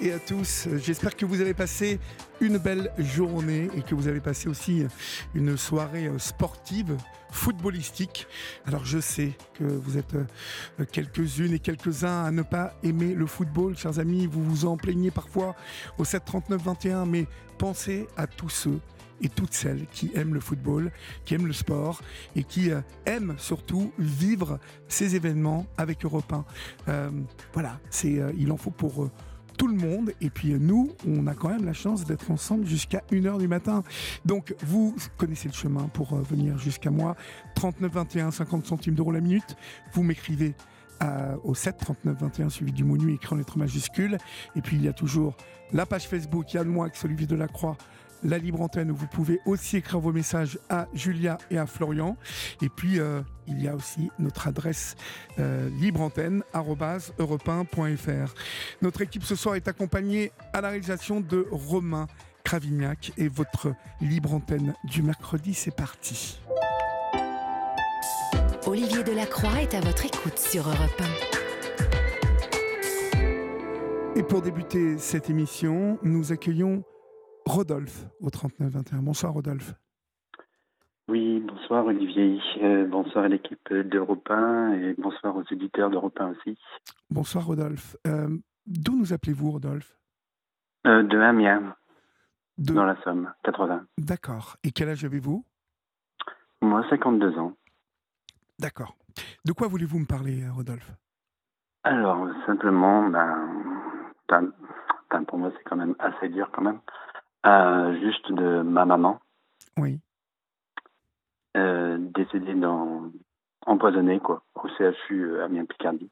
Et à tous. J'espère que vous avez passé une belle journée et que vous avez passé aussi une soirée sportive, footballistique. Alors je sais que vous êtes quelques-unes et quelques-uns à ne pas aimer le football, chers amis. Vous vous en plaignez parfois au 739 21, mais pensez à tous ceux et toutes celles qui aiment le football, qui aiment le sport et qui euh, aiment surtout vivre ces événements avec Europe 1. Euh, voilà, c'est, euh, il en faut pour tout le monde. Et puis nous, on a quand même la chance d'être ensemble jusqu'à 1h du matin. Donc vous connaissez le chemin pour venir jusqu'à moi. 39 21, 50 centimes d'euros la minute. Vous m'écrivez au 7 39 21 suivi du nuit écrit en lettres majuscules. Et puis il y a toujours la page Facebook Yann Moix, Olivier Delacroix, la libre antenne où vous pouvez aussi écrire vos messages à Julia et à Florian. Et puis, euh, il y a aussi notre adresse euh, libreantenne.europe1.fr. Notre équipe ce soir est accompagnée à la réalisation de Romain Cravignac et votre libre antenne du mercredi, c'est parti. Olivier Delacroix est à votre écoute sur Europe 1. Et pour débuter cette émission, nous accueillons Rodolphe au 39-21. Bonsoir Rodolphe. Oui, bonsoir Olivier, euh, bonsoir à l'équipe d'Europe 1 et bonsoir aux éditeurs d'Europe 1 aussi. Bonsoir Rodolphe. Euh, d'où nous appelez-vous Rodolphe? Euh, De Amiens, dans la Somme, 80. D'accord. Et quel âge avez-vous? Moi, 52 ans. D'accord. De quoi voulez-vous me parler Rodolphe? Alors, simplement, ben, pour moi c'est quand même assez dur quand même. Euh, juste de ma maman. Oui. Euh, décédée dans empoisonnée quoi, au CHU euh, Amiens Picardie,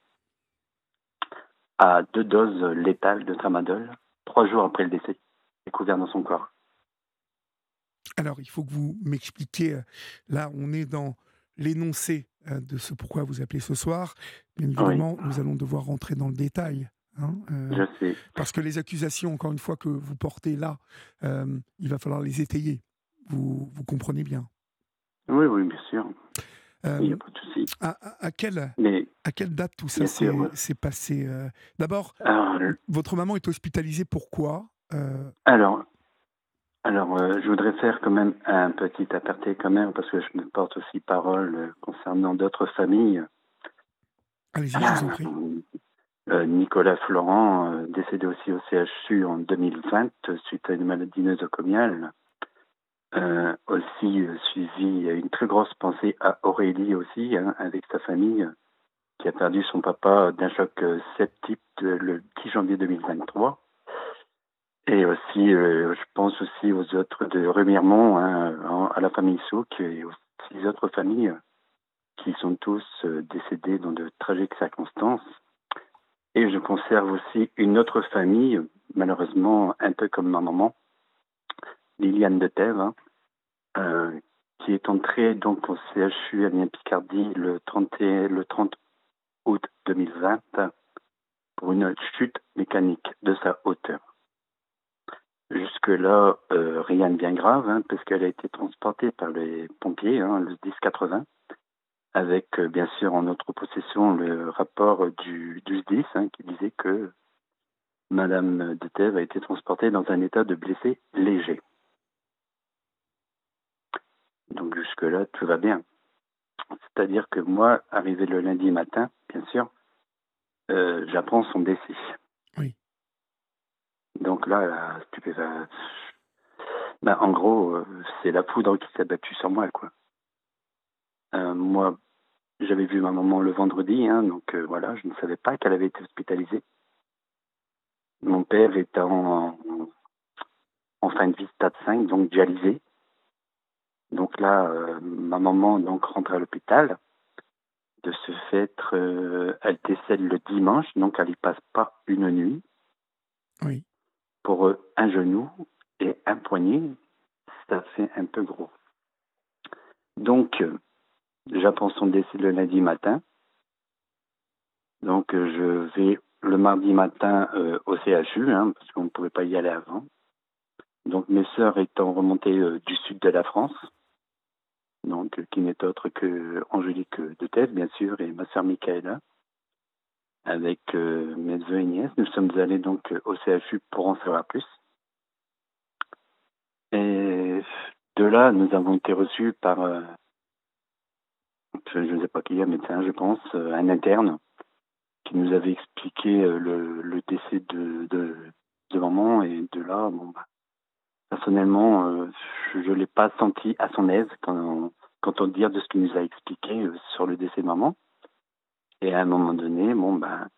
à deux doses létales de tramadol, trois jours après le décès, découvert dans son corps. Alors, il faut que vous m'expliquiez. Là, on est dans l'énoncé de ce pourquoi vous appelez ce soir. Bien évidemment, nous allons devoir rentrer dans le détail. Hein, euh, je sais. Parce que les accusations, encore une fois, que vous portez là, euh, il va falloir les étayer. Vous, vous comprenez bien Oui, oui, bien sûr. Euh, il n'y a pas de souci. À, à, quelle, à quelle date tout ça s'est passé D'abord, votre maman est hospitalisée pourquoi Alors, alors je voudrais faire quand même un petit aparté quand même, parce que je me porte aussi parole concernant d'autres familles. Allez-y, je vous en prie. Euh, Nicolas Florent, euh, décédé aussi au CHU en 2020 suite à une maladie nosocomiale. Euh, aussi suivi une très grosse pensée à Aurélie aussi, hein, avec sa famille, qui a perdu son papa d'un choc septique le 10 janvier 2023. Et aussi, je pense aussi aux autres de Remiremont, hein, à la famille Souk et aux six autres familles qui sont tous décédés dans de tragiques circonstances. Et je conserve aussi une autre famille, malheureusement un peu comme ma maman, Liliane de Thèves, hein, euh, qui est entrée donc au CHU Amiens Picardie le 30, le 30 août 2020 pour une chute mécanique de sa hauteur. Jusque-là, euh, rien de bien grave, hein, puisqu'elle a été transportée par les pompiers, hein, le 1080, avec euh, bien sûr en notre possession le rapport du, du SDIS hein, qui disait que Madame de Thèves a été transportée dans un état de blessé léger. Donc jusque-là, tout va bien. C'est-à-dire que moi, arrivé le lundi matin, bien sûr, euh, j'apprends son décès. Oui. Donc là, la ben, en gros, euh, c'est la poudre qui s'est battue sur moi, quoi. Euh, moi, j'avais vu ma maman le vendredi, hein, donc euh, voilà, je ne savais pas qu'elle avait été hospitalisée. Mon père était en, en, fin de vie stade 5, donc dialysé. Donc là, euh, ma maman donc rentre à l'hôpital. De ce fait, euh, elle décède le dimanche, donc elle y passe pas une nuit. Oui. Pour euh, un genou et un poignet, ça fait un peu gros. Donc, j'apprends son décès le lundi matin. Donc, je vais le mardi matin au CHU, hein, parce qu'on ne pouvait pas y aller avant. Donc, mes sœurs étant remontées du sud de la France, donc qui n'est autre que Angélique de Thèves, bien sûr, et ma sœur Michaela. Avec euh, mes deux et nièces, nous sommes allés donc au CHU pour en savoir plus. Et de là, nous avons été reçus par, euh, je ne sais pas qui, un médecin, je pense, euh, un interne, qui nous avait expliqué le, décès de, maman. Et de là, bon, bah, personnellement, euh, je ne l'ai pas senti à son aise quand on, dit de ce qu'il nous a expliqué euh, sur le décès de maman. Et à un moment donné, bon, ben,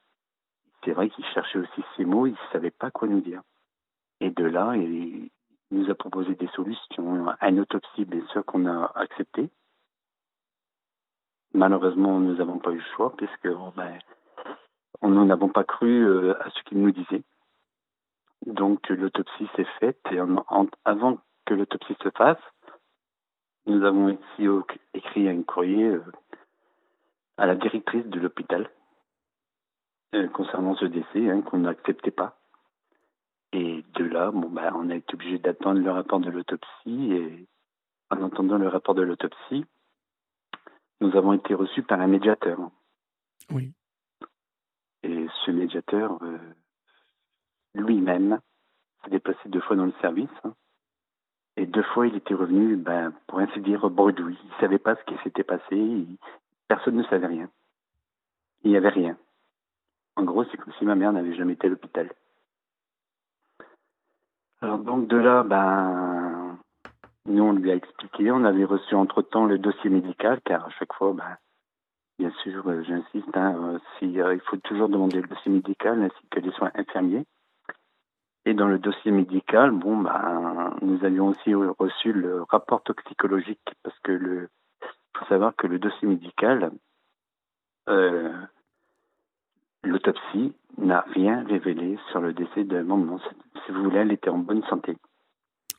c'est vrai qu'il cherchait aussi ses mots, il ne savait pas quoi nous dire. Et de là, il nous a proposé des solutions, une autopsie, bien sûr, qu'on a accepté. Malheureusement, nous n'avons pas eu le choix, puisque ben, on n'en avons pas cru euh, à ce qu'il nous disait. Donc l'autopsie s'est faite et avant que l'autopsie se fasse, nous avons écrit un courrier euh, à la directrice de l'hôpital euh, concernant ce décès hein, qu'on n'acceptait pas. Et de là, bah, on a été obligé d'attendre le rapport de l'autopsie et en entendant le rapport de l'autopsie, nous avons été reçus par un médiateur. Oui. Et ce médiateur, euh, lui-même s'est déplacé deux fois dans le service. Hein. Et deux fois, il était revenu, ben, pour ainsi dire, bredouille. Il ne savait pas ce qui s'était passé. Personne ne savait rien. Il n'y avait rien. En gros, c'est comme si ma mère n'avait jamais été à l'hôpital. Alors donc de là, ben, nous on lui a expliqué, on avait reçu entre-temps le dossier médical, car à chaque fois, ben, bien sûr, euh, j'insiste, hein, euh, euh, il faut toujours demander le dossier médical ainsi que les soins infirmiers. Et dans le dossier médical, bon, bah, nous avions aussi reçu le rapport toxicologique parce que le, faut savoir que le dossier médical, l'autopsie n'a rien révélé sur le décès de maman. Si vous voulez, elle était en bonne santé.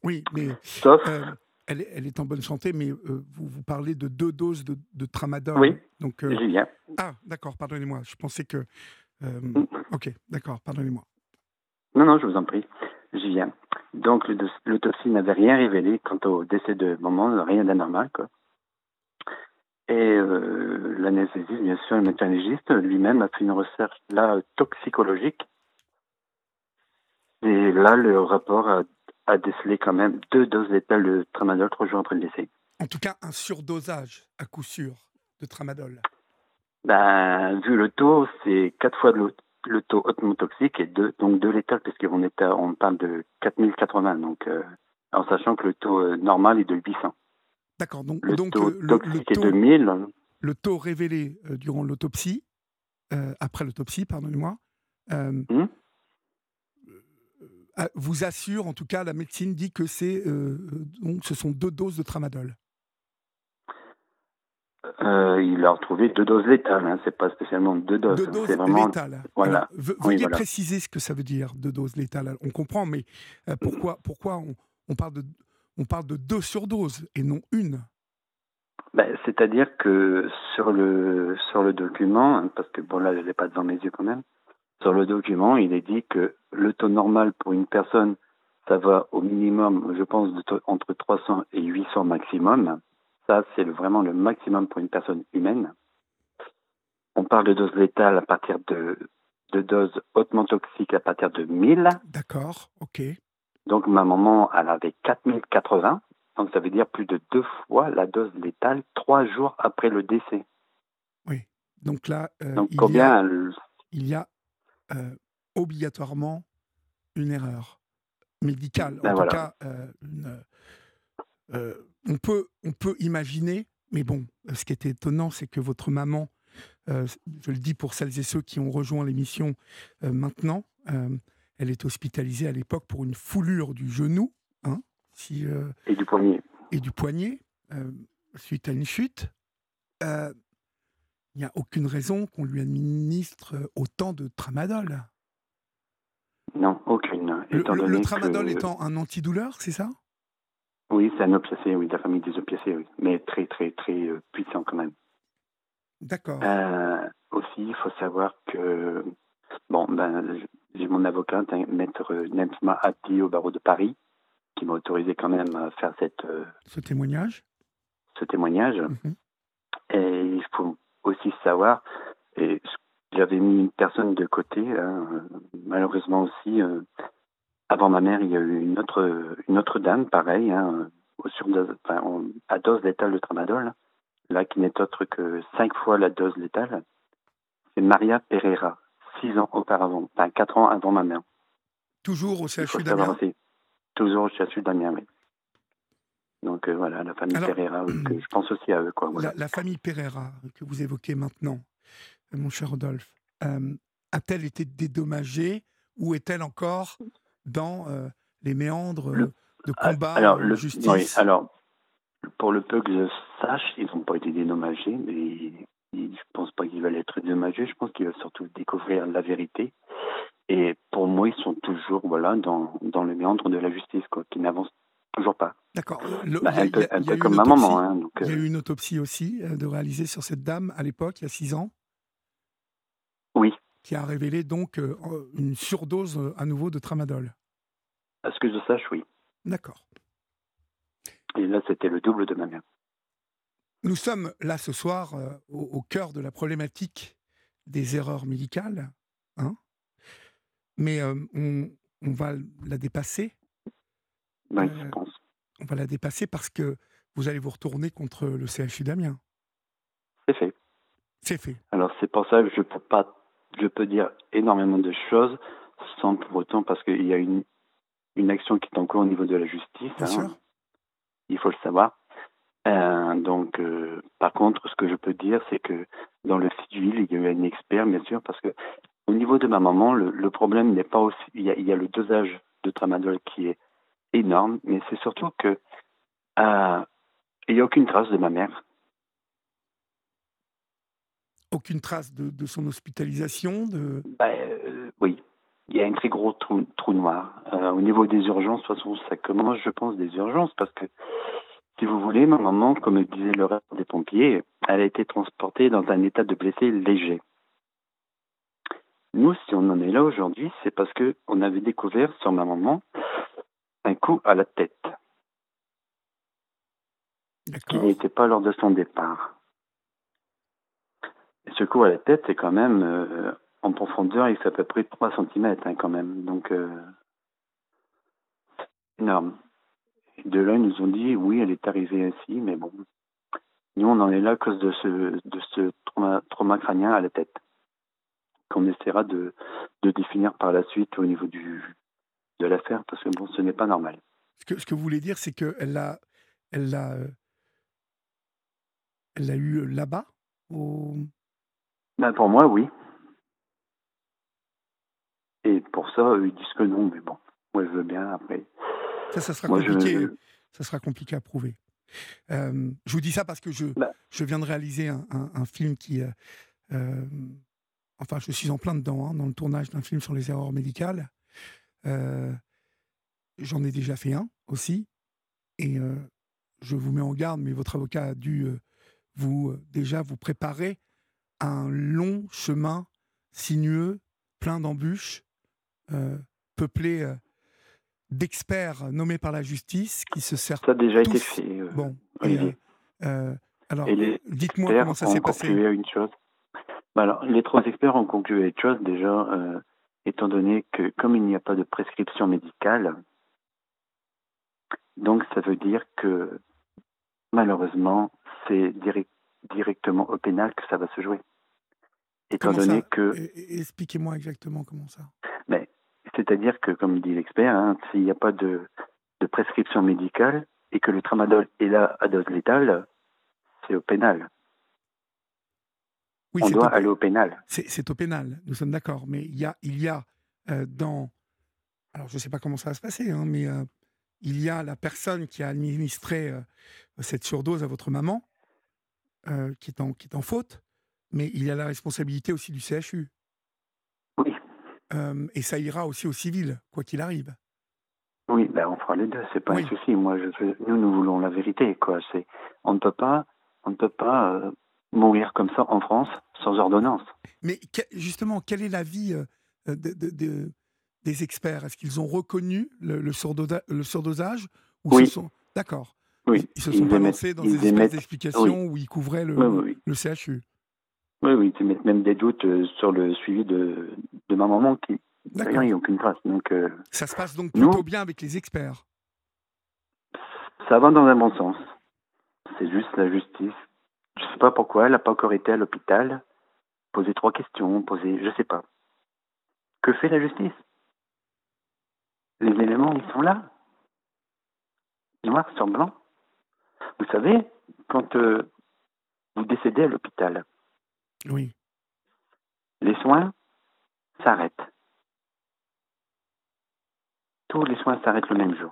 Oui, mais sauf. Euh, elle, est, elle, est en bonne santé, mais euh, vous, vous parlez de deux doses de, de tramadol. Oui. Donc. Julien. Ah, d'accord. Pardonnez-moi. Je pensais que. Mm. Ok, d'accord. Pardonnez-moi. Non, non, je vous en prie. J'y viens. Donc, l'autopsie n'avait rien révélé quant au décès de maman, rien d'anormal, quoi. Et euh, l'anesthésiste, bien sûr, le médecin légiste, lui-même a fait une recherche là toxicologique. Et là, le rapport a, décelé quand même deux doses létales de tramadol trois jours après le décès. En tout cas, un surdosage, à coup sûr, de tramadol. Ben, vu le taux, c'est quatre fois l'autre le taux hautement toxique est de, donc de l'étal, puisqu'on est on parle de 4080, donc, euh, en sachant que le taux euh, normal est de 800. D'accord, donc le donc, taux le, toxique le taux, est de 1000. Le taux révélé euh, durant l'autopsie, après l'autopsie, pardonnez-moi, hmm? Vous assure, en tout cas, la médecine dit que c'est donc ce sont deux doses de tramadol. Euh, il a retrouvé deux doses létales, hein. c'est pas spécialement deux doses. Deux doses vraiment... létales. Voilà. veuillez préciser ce que ça veut dire, deux doses létales. On comprend, mais euh, pourquoi, pourquoi on, on, parle de, on parle de deux surdoses et non une? Ben, C'est-à-dire que sur le, sur le document, parce que bon là je l'ai pas devant mes yeux quand même, sur le document il est dit que le taux normal pour une personne, ça va au minimum, je pense, de entre 300 et 800 maximum. Ça, c'est vraiment le maximum pour une personne humaine. On parle de doses létales à partir de, de doses hautement toxiques à partir de 1000. D'accord, ok. Donc ma maman, elle avait 4080. Donc ça veut dire plus de deux fois la dose létale trois jours après le décès. Oui. Donc là, euh, Donc, il, combien y a, il y a euh, obligatoirement une erreur médicale. Ben en tout cas, euh, une, euh, on, peut, on peut imaginer, mais bon, ce qui était étonnant, c'est que votre maman, je le dis pour celles et ceux qui ont rejoint l'émission maintenant, elle est hospitalisée à l'époque pour une foulure du genou. Hein, et du poignet. Et du poignet. suite à une chute, il n'y a aucune raison qu'on lui administre autant de tramadol. Non, aucune. Le, tramadol étant un antidouleur, c'est ça? Oui, c'est un opiacé, oui, de la famille des opiacés, oui. Mais très, très, très puissant quand même. D'accord. aussi, il faut savoir que, bon, ben, j'ai mon avocat, maître Nentma Abdi au barreau de Paris, qui m'a autorisé quand même à faire cette, ce témoignage? Ce témoignage. Mhm. Et il faut aussi savoir, et j'avais mis une personne de côté, hein, malheureusement aussi, euh, avant ma mère, il y a eu une autre, une autre dame, pareil, hein, au enfin, à dose létale de tramadol, là, qui n'est autre que cinq fois la dose létale. C'est Maria Pereira, six ans auparavant, enfin quatre ans avant ma mère. Toujours au CHU d'Amiens Toujours au CHU d'Amiens, oui. Donc euh, voilà, la famille Pereira, je pense aussi à eux. Quoi, la, famille Pereira que vous évoquez maintenant, euh, mon cher Rodolphe, euh, a-t-elle été dédommagée ou est-elle encore dans les méandres de combat alors, le, justice Alors, pour le peu que je sache, ils n'ont pas été dédommagés, mais je ne pense pas qu'ils veulent être dédommagés. Je pense qu'ils veulent surtout découvrir la vérité. Et pour moi, ils sont toujours voilà, dans, dans le méandre de la justice, quoi, qui n'avancent toujours pas. D'accord. un peu, comme ma maman. Hein, il y a eu une autopsie aussi euh, de réaliser sur cette dame à l'époque, il y a six ans. Oui. Qui a révélé donc euh, une surdose euh, à nouveau de tramadol. À ce que je sache, oui. D'accord. Et là, c'était le double de ma mère. Nous sommes là ce soir au, cœur de la problématique des erreurs médicales, hein mais on, on, va la dépasser oui, je pense. On va la dépasser parce que vous allez vous retourner contre le CHU d'Amiens. C'est fait. C'est fait. Alors c'est pour ça que je peux pas, je peux dire énormément de choses sans pour autant parce qu'il y a une une action qui est en cours au niveau de la justice. Bien hein. sûr. Il faut le savoir. Euh, donc, euh, par contre, ce que je peux dire, c'est que dans le civil, il y a eu un expert, bien sûr, parce que au niveau de ma maman, le, problème n'est pas aussi. Il y, a, il y, a, le dosage de tramadol qui est énorme, mais c'est surtout que euh, il n'y a aucune trace de ma mère. Aucune trace de, son hospitalisation de... Ben, euh, oui, il y a un très gros trou, noir. Euh, au niveau des urgences, de toute façon, ça commence, je pense, des urgences, parce que, si vous voulez, ma maman, comme disait le reste des pompiers, elle a été transportée dans un état de blessé léger. Nous, si on en est là aujourd'hui, c'est parce qu'on avait découvert sur ma maman un coup à la tête. Ce n'était pas lors de son départ. Et ce coup à la tête, c'est quand même euh, en profondeur, il fait à peu près 3 cm hein, quand même. Donc, euh, énorme. de là, ils nous ont dit, oui, elle est arrivée ainsi, mais bon, nous, on en est là à cause de ce, de ce trauma, crânien à la tête, qu'on essaiera de, de définir par la suite au niveau du, de l'affaire parce que bon, ce n'est pas normal. Ce que, ce que vous voulez dire, c'est qu'elle l'a, elle l'a, euh, elle l'a eu là-bas au... ben, Pour moi, oui. Et pour ça, ils disent que non, mais bon, moi je veux bien après. Ça, ça sera compliqué. Ça sera compliqué à prouver. Euh, je vous dis ça parce que je, bah. je viens de réaliser un, un, film qui. Euh, enfin, je suis en plein dedans, hein, dans le tournage d'un film sur les erreurs médicales. Euh, j'en ai déjà fait un aussi. Et euh, je vous mets en garde, mais votre avocat a dû euh, vous déjà vous préparer un long chemin sinueux, plein d'embûches, peuplé d'experts nommés par la justice qui se servent. Ça a déjà été fait. bon, alors, dites-moi comment ça s'est passé. Une chose. Bah, alors, les trois experts ont conclu une chose déjà étant donné que comme il n'y a pas de prescription médicale, donc ça veut dire que malheureusement, c'est directement au pénal que ça va se jouer. Étant donné que... Expliquez-moi exactement comment ça. Mais, c'est-à-dire que, comme dit l'expert, hein, s'il n'y a pas de, prescription médicale et que le tramadol est là à dose létale, c'est au pénal. Oui, on doit aller au pénal. C'est au pénal, nous sommes d'accord. Mais il y a, il y a euh, dans. Alors, je ne sais pas comment ça va se passer, hein, mais euh, il y a la personne qui a administré cette surdose à votre maman, qui, est en, qui est en faute, mais il y a la responsabilité aussi du CHU. Oui. et ça ira aussi au civil, quoi qu'il arrive. Oui, ben on fera les deux, c'est pas un souci. Moi, je, nous, nous voulons la vérité, quoi. C'est, on ne peut pas, on ne peut pas mourir comme ça en France sans ordonnance. Mais justement, quel est l'avis de, de, des experts? Est-ce qu'ils ont reconnu le, le, surdosage ou Oui. sont... D'accord. Oui. Ils se sont pas lancés dans des espèces d'explications où ils couvraient le, le CHU. Oui, oui, ils mettent même des doutes euh, sur le suivi de, de ma maman qui n'a a aucune trace. Donc, euh, ça se passe donc plutôt bien avec les experts? Ça va dans un bon sens. C'est juste la justice. Je ne sais pas pourquoi elle n'a pas encore été à l'hôpital, poser trois questions, poser, je ne sais pas. Que fait la justice? Les éléments, ils sont là. Noir sur blanc. Vous savez, quand euh, vous décédez à l'hôpital, oui. les soins s'arrêtent. Tous les soins s'arrêtent le même jour.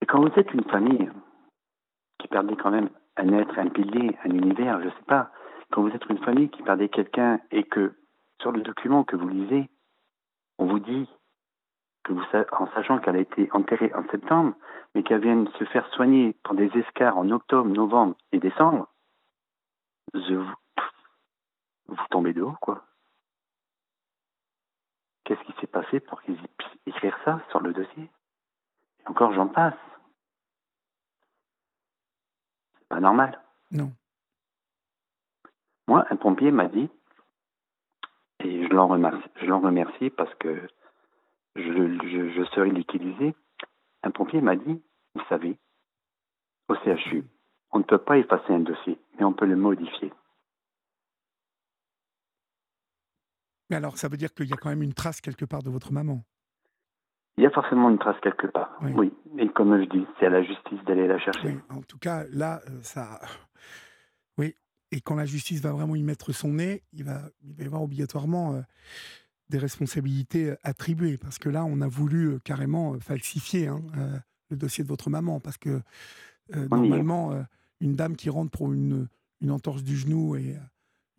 Et quand vous êtes une famille qui perdait quand même un être, un pilier, un univers, je ne sais pas, quand vous êtes une famille qui perdait quelqu'un et que sur le document que vous lisez, on vous dit que vous, en sachant qu'elle a été enterrée en septembre, mais qu'elle vient de se faire soigner pour des escars en octobre, novembre et décembre, vous, vous tombez de haut, quoi. Qu'est-ce qui s'est passé pour qu'ils puissent écrire ça sur le dossier? Encore, j'en passe. Pas normal. Non. Moi, un pompier m'a dit, et je l'en remercie, je l'en remercie parce que je, je, je serai l'utiliser. Un pompier m'a dit, vous savez, au CHU, on ne peut pas effacer un dossier, mais on peut le modifier. Mais alors, ça veut dire qu'il y a quand même une trace quelque part de votre maman Il y a forcément une trace quelque part, oui. Et comme je dis, c'est à la justice d'aller la chercher. en tout cas, là, euh, ça. Oui. Et quand la justice va vraiment y mettre son nez, il va, il va y avoir obligatoirement. Euh, des responsabilités euh, attribuées, parce que là, on a voulu carrément falsifier hein, le dossier de votre maman, parce que normalement, une dame qui rentre pour une, une entorse du genou et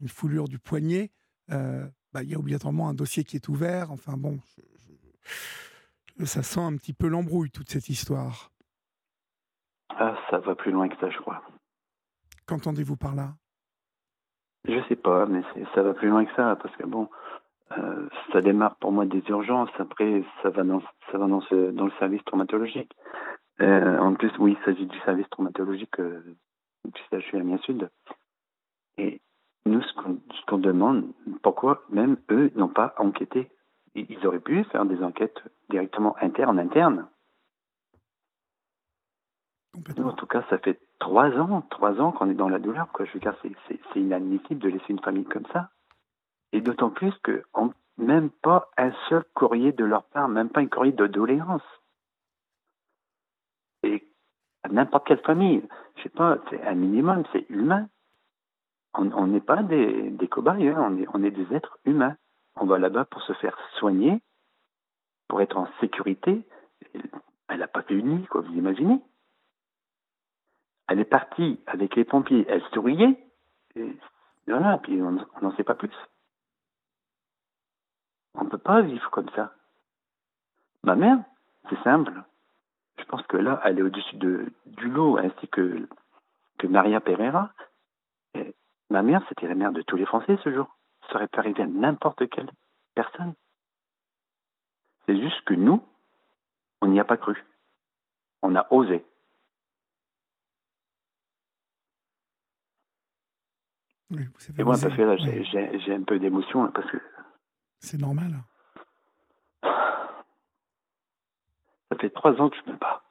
une foulure du poignet, bah, il y a obligatoirement un dossier qui est ouvert. Enfin bon, ça sent un petit peu l'embrouille, toute cette histoire. Ah, ça va plus loin que ça, je crois. Qu'entendez-vous par là? Je sais pas, mais ça va plus loin que ça, parce que bon, euh, ça démarre pour moi des urgences, après ça va dans, ça va dans, ce, dans le service traumatologique. Euh, en plus, oui, il s'agit du service traumatologique euh, du CHU Amiens Sud. Et nous, ce qu'on demande, pourquoi même eux n'ont pas enquêté Ils auraient pu faire des enquêtes directement internes, internes. Nous, en tout cas, ça fait trois ans, trois ans qu'on est dans la douleur. Quoi. Je veux dire, c'est inadmissible de laisser une famille comme ça. Et d'autant plus que même pas un seul courrier de leur part, même pas un courrier de doléance. Et n'importe quelle famille, je sais pas, c'est un minimum, c'est humain on n'est pas des, des cobayes, hein. on, est, on est des êtres humains. On va là-bas pour se faire soigner, pour être en sécurité. Elle n'a pas fait quoi, vous imaginez Elle est partie avec les pompiers, elle souriait, et voilà, puis on n'en sait pas plus. On ne peut pas vivre comme ça. Ma mère, c'est simple. Je pense que là, elle est au-dessus de, du lot, ainsi que, que Maria Pereira. Ma mère, c'était la mère de tous les Français ce jour. Ça aurait pu arriver à n'importe quelle personne. C'est juste que nous, on n'y a pas cru. On a osé. Oui, Et moi, parce que là, j'ai un peu d'émotion, parce que... C'est normal. Ça fait trois ans que je me bats.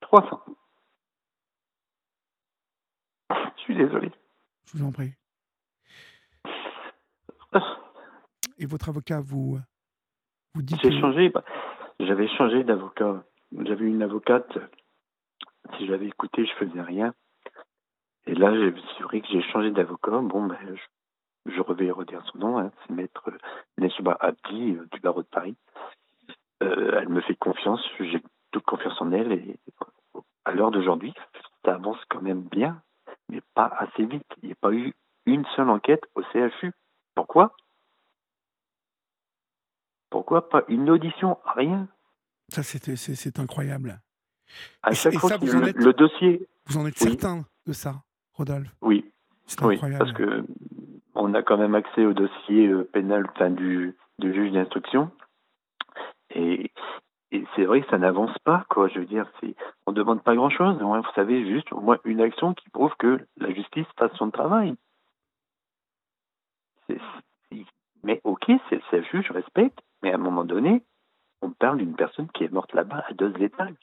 Trois ans. Je suis désolé. Je vous en prie. Et votre avocat vous, vous dit J'ai changé. Bah, j'avais changé d'avocat. J'avais une avocate. Si j'avais écouté, je faisais rien. Et là, j'ai vrai que j'ai changé d'avocat. Bon, ben, je, je vais redire son nom. Hein. C'est maître Nesba Abdi euh, du barreau de Paris. Euh, elle me fait confiance. J'ai toute confiance en elle. Et l'heure d'aujourd'hui, ça avance quand même bien, mais pas assez vite. Il n'y a pas eu une seule enquête au CHU. Pourquoi? Pourquoi pas une audition? Rien. Ça, c'est incroyable. À chaque fois que le, dossier. Vous en êtes certain de ça, Rodolphe? Oui. Oui, parce que on a quand même accès au dossier euh, pénal du, du juge d'instruction. Et, c'est vrai que ça n'avance pas, quoi. Je veux dire, c'est, on demande pas grand-chose. Vous savez, juste au moins une action qui prouve que la justice fasse son travail. mais ok, c'est le juge, je respecte, mais à un moment donné, on parle d'une personne qui est morte là-bas à deux étages.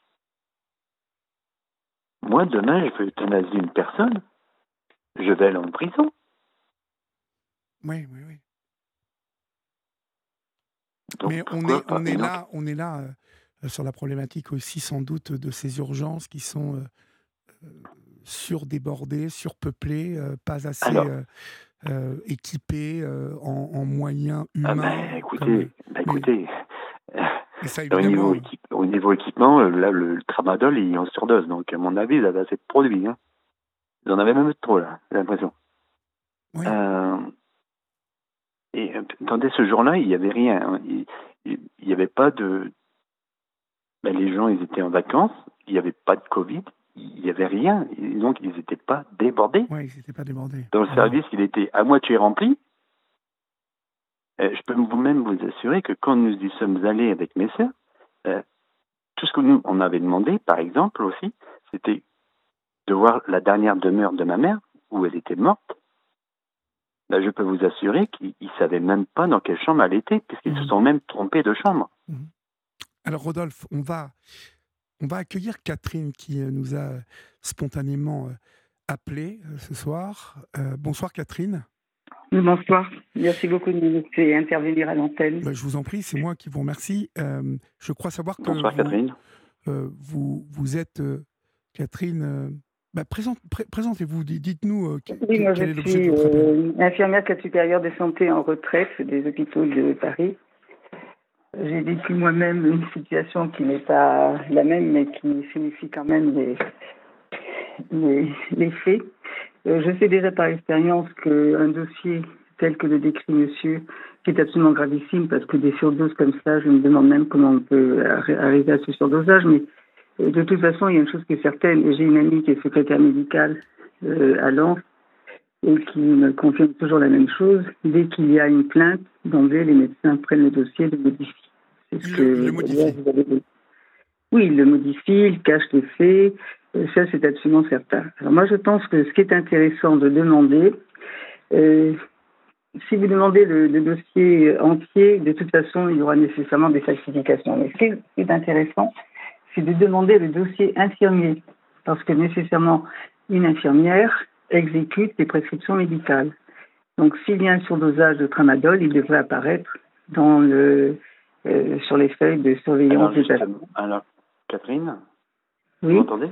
Moi, demain, je veux euthanasier une personne, je vais aller en prison. Oui, oui, oui. Mais on est, on est là, on est là euh, sur la problématique aussi sans doute de ces urgences qui sont euh, euh, surdébordées, surpeuplées, pas assez équipées en, moyens ah ben, humains. écoutez, ben, écoutez au, niveau au, niveau équipement, là, le, tramadol, il est en surdose. Donc, à mon avis, il avait assez de produits. Hein. Ils en avaient même trop, là, j'ai l'impression. Et attendez, ce jour-là, il n'y avait rien. Hein. Il n'y avait pas de. Ben, les gens, ils étaient en vacances, il n'y avait pas de Covid, il n'y avait rien. Donc, ils n'étaient pas débordés. Oui, ils n'étaient pas débordés. Dans le service, il était à moitié rempli. je peux vous-même vous assurer que quand nous y sommes allés avec mes sœurs, euh, tout ce que nous, on avait demandé, par exemple, aussi, c'était de voir la dernière demeure de ma mère, où elle était morte, ben, je peux vous assurer qu'ils ne savaient même pas dans quelle chambre elle était, puisqu'ils se mhm. sont même trompés de chambre. Mhm. Alors Rodolphe, on va, on va accueillir Catherine qui euh, nous a spontanément euh, appelé euh, ce soir. bonsoir Catherine. Bonsoir, merci beaucoup de nous laisser intervenir à l'antenne. Ben, je vous en prie, c'est moi qui vous remercie. je crois savoir que Bonsoir vous, Catherine. vous, vous êtes, Catherine, bah, Présentez-vous, dites-nous euh, oui, moi, je suis euh, infirmière cadre supérieure de santé en retraite des hôpitaux de Paris. J'ai vécu moi-même une situation qui n'est pas la même, mais qui signifie quand même les, faits. Euh, je sais déjà par expérience qu'un dossier tel que le décrit monsieur, qui est absolument gravissime, parce que des surdoses comme ça, je me demande même comment on peut arriver à ce surdosage, mais de toute façon, il y a une chose qui est certaine. J'ai une amie qui est secrétaire médicale euh, à Lens et qui me confirme toujours la même chose. Dès qu'il y a une plainte, d'emblée, les médecins prennent le dossier le modifient. C'est ce que le modifient. Oui, ils le modifient, ils cachent les faits. Euh, ça, c'est absolument certain. Alors moi, je pense que ce qui est intéressant de demander, euh, si vous demandez le, le, dossier entier, de toute façon, il y aura nécessairement des falsifications. Mais ce qui est intéressant, c'est de demander le dossier infirmier, parce que nécessairement, une infirmière exécute les prescriptions médicales. Donc, s'il y a un surdosage de tramadol, il devrait apparaître dans le, euh, sur les feuilles de surveillance alors, alors Catherine, oui. vous m'entendez?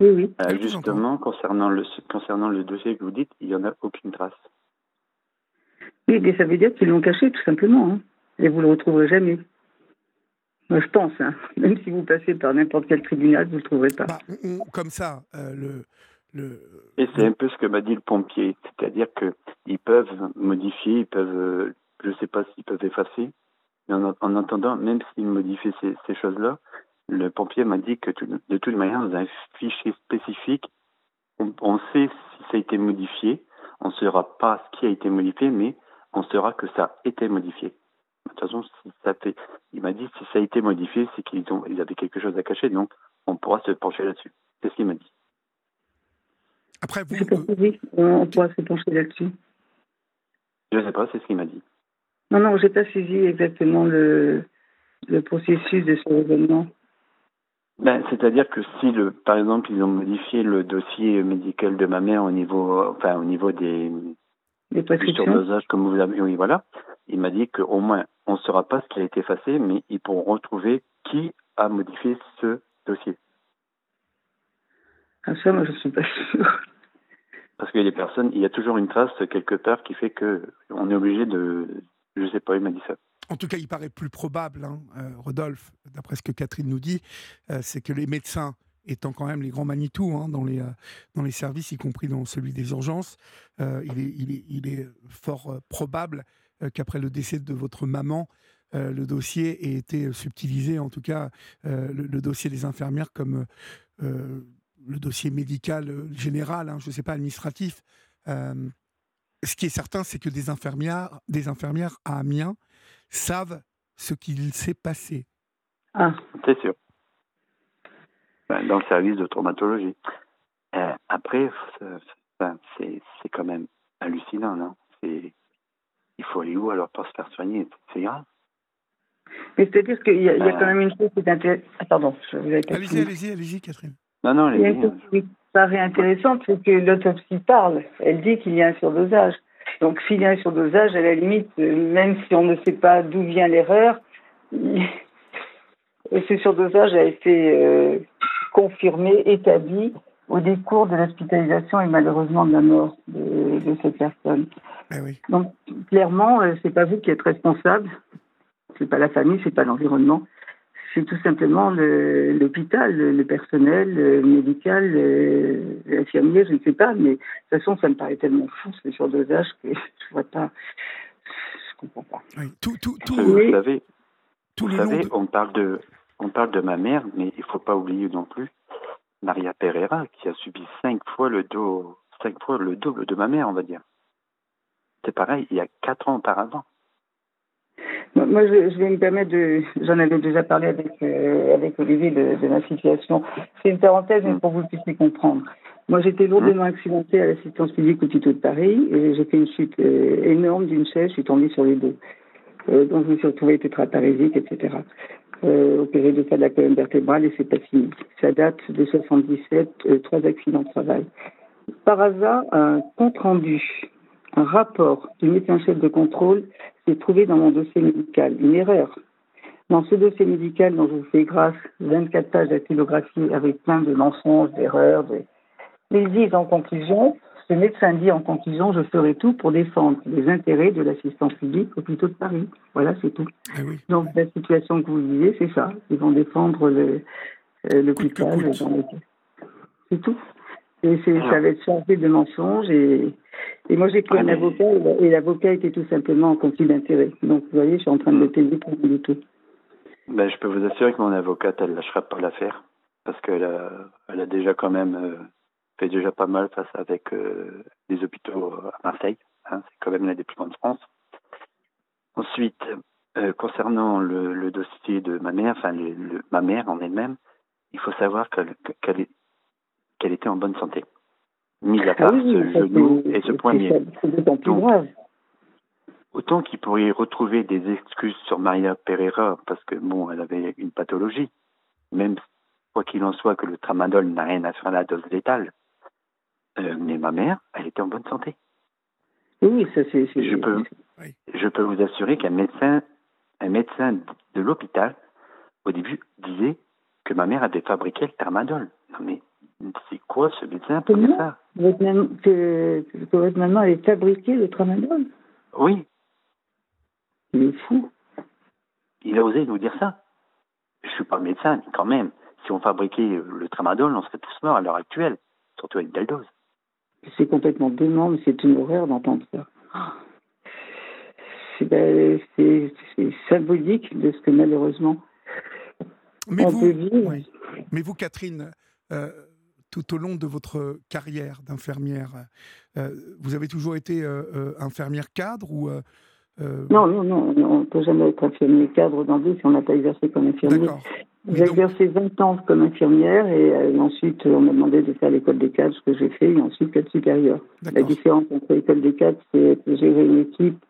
Oui, oui. Euh, justement, concernant le, concernant le dossier que vous dites, il n'y en a aucune trace. Oui, mais ça veut dire qu'ils l'ont caché, tout simplement. Hein. Et vous ne le retrouverez jamais. Moi, je pense. Hein. Même si vous passez par n'importe quel tribunal, vous ne le trouverez pas. Bah, comme ça, euh, le, le, Et c'est un peu ce que m'a dit le pompier. C'est-à-dire qu'ils peuvent modifier, ils peuvent, je ne sais pas s'ils peuvent effacer. Mais en, en attendant, même s'ils modifient ces, ces choses-là, le pompier m'a dit que de toute manière, dans un fichier spécifique, on, on, sait si ça a été modifié. On ne saura pas ce qui a été modifié, mais on saura que ça a été modifié. De toute façon, si ça fait, il m'a dit si ça a été modifié, c'est qu'ils ont, ils avaient quelque chose à cacher, donc on pourra se pencher là-dessus. C'est ce qu'il m'a dit. Après, vous. Oui, on pourra se pencher là-dessus. Je ne sais pas, c'est ce qu'il m'a dit. Non, non, je n'ai pas saisi exactement le, le processus de ce événement. Ben, C'est-à-dire que si, le, par exemple, ils ont modifié le dossier médical de ma mère au niveau, enfin, au niveau des, des prescriptions. Surdosage, comme vous avez, oui, voilà il m'a dit qu'au moins, on ne saura pas ce qui a été effacé, mais ils pourront retrouver qui a modifié ce dossier. Ah ça, moi, je ne suis pas sûr. Parce qu'il y a des personnes, il y a toujours une trace quelque part qui fait que on est obligé de... Je sais pas, il m'a dit ça. En tout cas, il paraît plus probable, hein, euh, Rodolphe, d'après ce que Catherine nous dit, euh, c'est que les médecins étant quand même les grands Manitou hein, dans, les, dans les services, y compris dans celui des urgences, il, est, fort probable qu'après le décès de votre maman, le dossier ait été subtilisé, en tout cas le, dossier des infirmières comme le dossier médical général, hein, je ne sais pas, administratif. Ce qui est certain, c'est que des infirmières, des infirmières à Amiens savent ce qu'il s'est passé. Ah. C'est sûr. Ben, dans le service de traumatologie. Euh, après, c'est quand même hallucinant, non? Il faut aller où alors pour se faire soigner? C'est grave. Mais c'est-à-dire qu'il y, a, ben. quand même une chose qui est intéressante. Ah, pardon, je vous Allez-y, allez-y, allez-y, Catherine. Non, non, Il paraît intéressante, c'est que l'autopsie parle. Elle dit qu'il y a un surdosage. Donc, s'il y a un surdosage, à la limite, euh, même si on ne sait pas d'où vient l'erreur, ce surdosage a été euh, confirmé, établi au décours de l'hospitalisation et malheureusement de la mort de, cette personne. Eh oui. Donc, clairement, euh, c'est pas vous qui êtes responsable, c'est pas la famille, c'est pas l'environnement, c'est tout simplement l'hôpital, le, personnel le médical, l'infirmier, je ne sais pas, mais de toute façon, ça me paraît tellement fou ce surdosage que je vois pas, je comprends pas. Tout, tout, tout, vous savez, vous savez on parle de, on parle de ma mère, mais il faut pas oublier non plus Maria Pereira qui a subi cinq fois le dos, cinq fois le double de ma mère, on va dire. C'est pareil, il y a quatre ans auparavant. Moi, je, vais me permettre de. J'en avais déjà parlé avec, euh, avec Olivier de, de, ma situation. C'est une parenthèse, mais pour que vous puissiez comprendre. Moi, j'étais lourdement accidentée à l'assistance publique au Tuto de Paris et j'ai fait une chute euh, énorme d'une chaise. Je suis tombée sur les dos. Euh, donc, je me suis retrouvée tétraparésique, etc. Euh, opérée de ça de la colonne vertébrale et c'est pas fini. Ça date de 77, trois accidents de travail. Par hasard, un compte rendu un rapport du médecin-chef de contrôle s'est trouvé dans mon dossier médical. Une erreur. Dans ce dossier médical dont je vous fais grâce, 24 pages d'actylographie avec plein de mensonges, d'erreurs, de... les disent en conclusion, ce médecin dit en conclusion, je ferai tout pour défendre les intérêts de l'assistance publique au plutôt de Paris. Voilà, c'est tout. Ah Donc la situation que vous vivez, c'est ça. Ils vont défendre euh, l'hôpital. C'est tout. Et ça va être chargé de mensonges. Et, et moi, j'ai pris un avocat et l'avocat était tout simplement en conflit d'intérêt. Donc, vous voyez, je suis en train de le payer pour du tout. Ben, je peux vous assurer que mon avocate, elle ne lâchera pas l'affaire. Parce qu'elle a, elle a déjà quand même euh, fait déjà pas mal face avec euh, les hôpitaux à Marseille. Hein, c'est quand même l'un des plus grandes de France. Ensuite, euh, concernant le, le, dossier de ma mère, enfin le, ma mère en elle-même, il faut savoir qu'elle qu'elle qu'elle était en bonne santé. Mis à ah part ce genou et ce poignet. Autant qu'il pourrait retrouver des excuses sur Maria Pereira parce que bon, elle avait une pathologie. Même quoi qu'il en soit que le tramadol n'a rien à faire à la dose létale. Euh, mais ma mère, elle était en bonne santé. Oui, ça c'est. Je peux, je peux vous assurer qu'un médecin, un médecin de l'hôpital, au début, disait que ma mère avait fabriqué le tramadol. Non mais c'est quoi ce médecin pour dire ça votre maman, que, que, votre maman avait fabriqué le tramadol Oui. Il est fou. Il a osé nous dire ça. Je ne suis pas médecin, mais quand même, si on fabriquait le tramadol, on serait tous morts à l'heure actuelle, surtout à une telle dose. C'est complètement dément, mais c'est une horreur d'entendre ça. Ben, c'est symbolique de ce que malheureusement mais on vous, peut vivre. Mais vous, Catherine, euh, tout au long de votre carrière d'infirmière euh, Vous avez toujours été euh, euh, infirmière cadre ou Non, non, non, on ne peut jamais être infirmier cadre dans vie si on n'a pas exercé comme infirmier. J'ai exercé 20 ans comme infirmière et ensuite on m'a demandé de faire l'école des cadres, ce que j'ai fait, et ensuite cadre supérieur. La différence entre l'école des cadres, c'est gérer une équipe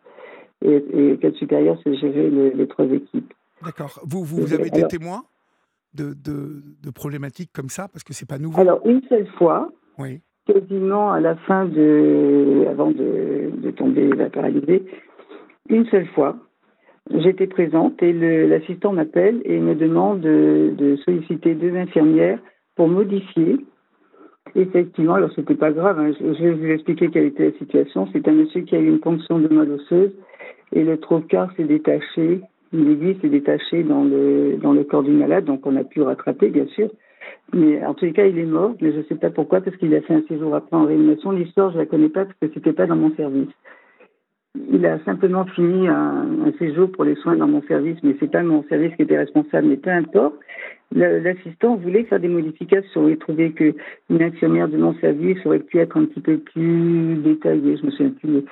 et, et cadre supérieur, c'est gérer les trois équipes. D'accord. Vous, vous, avez été témoin de, de, problématiques comme ça Parce que c'est pas nouveau. Alors, une seule fois, oui. quasiment à la fin de. avant de, de tomber la paralysée, une seule fois, j'étais présente et l'assistant m'appelle et me demande de, de, solliciter deux infirmières pour modifier. Effectivement, alors c'était pas grave, hein, je, vais vous expliquer quelle était la situation. C'est un monsieur qui a eu une ponction de moelle osseuse et le trocard s'est détaché une aiguille s'est détachée dans le, dans le corps du malade, donc on a pu rattraper, bien sûr. Mais en tous les cas, il est mort, mais je ne sais pas pourquoi, parce qu'il a fait un séjour après en réanimation. L'histoire, je ne la connais pas parce que c'était pas dans mon service. Il a simplement fini un, séjour pour les soins dans mon service, mais c'est pas mon service qui était responsable, mais peu importe. L'assistant voulait faire des modifications. Il trouvait que une infirmière de mon service aurait pu être un petit peu plus détaillée. Je me souviens plus.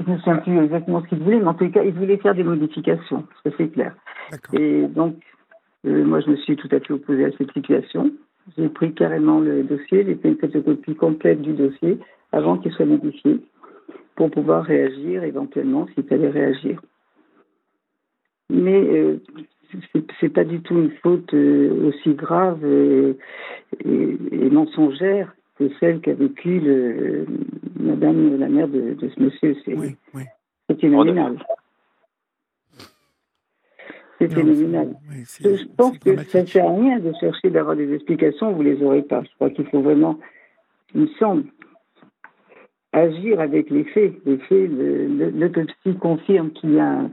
Je me souviens plus exactement ce qu'il voulait, mais en tout cas, il voulait faire des modifications, ça c'est clair. Et donc, euh, moi, je me suis tout à fait opposée à cette situation. J'ai pris carrément le dossier, j'ai fait une photocopie complète du dossier avant qu'il soit modifié pour pouvoir réagir éventuellement s'il fallait réagir. Mais euh, c'est pas du tout une faute euh, aussi grave et, mensongère que celle qu'a vécue le, Madame la mère de, ce monsieur. C'est oui, oui. C'est phénoménal. je pense que ça ne sert à rien de chercher d'avoir des explications, vous ne les aurez pas. Je crois qu'il faut vraiment, il me semble, agir avec les faits. Les faits, l'autopsie confirme qu'il y a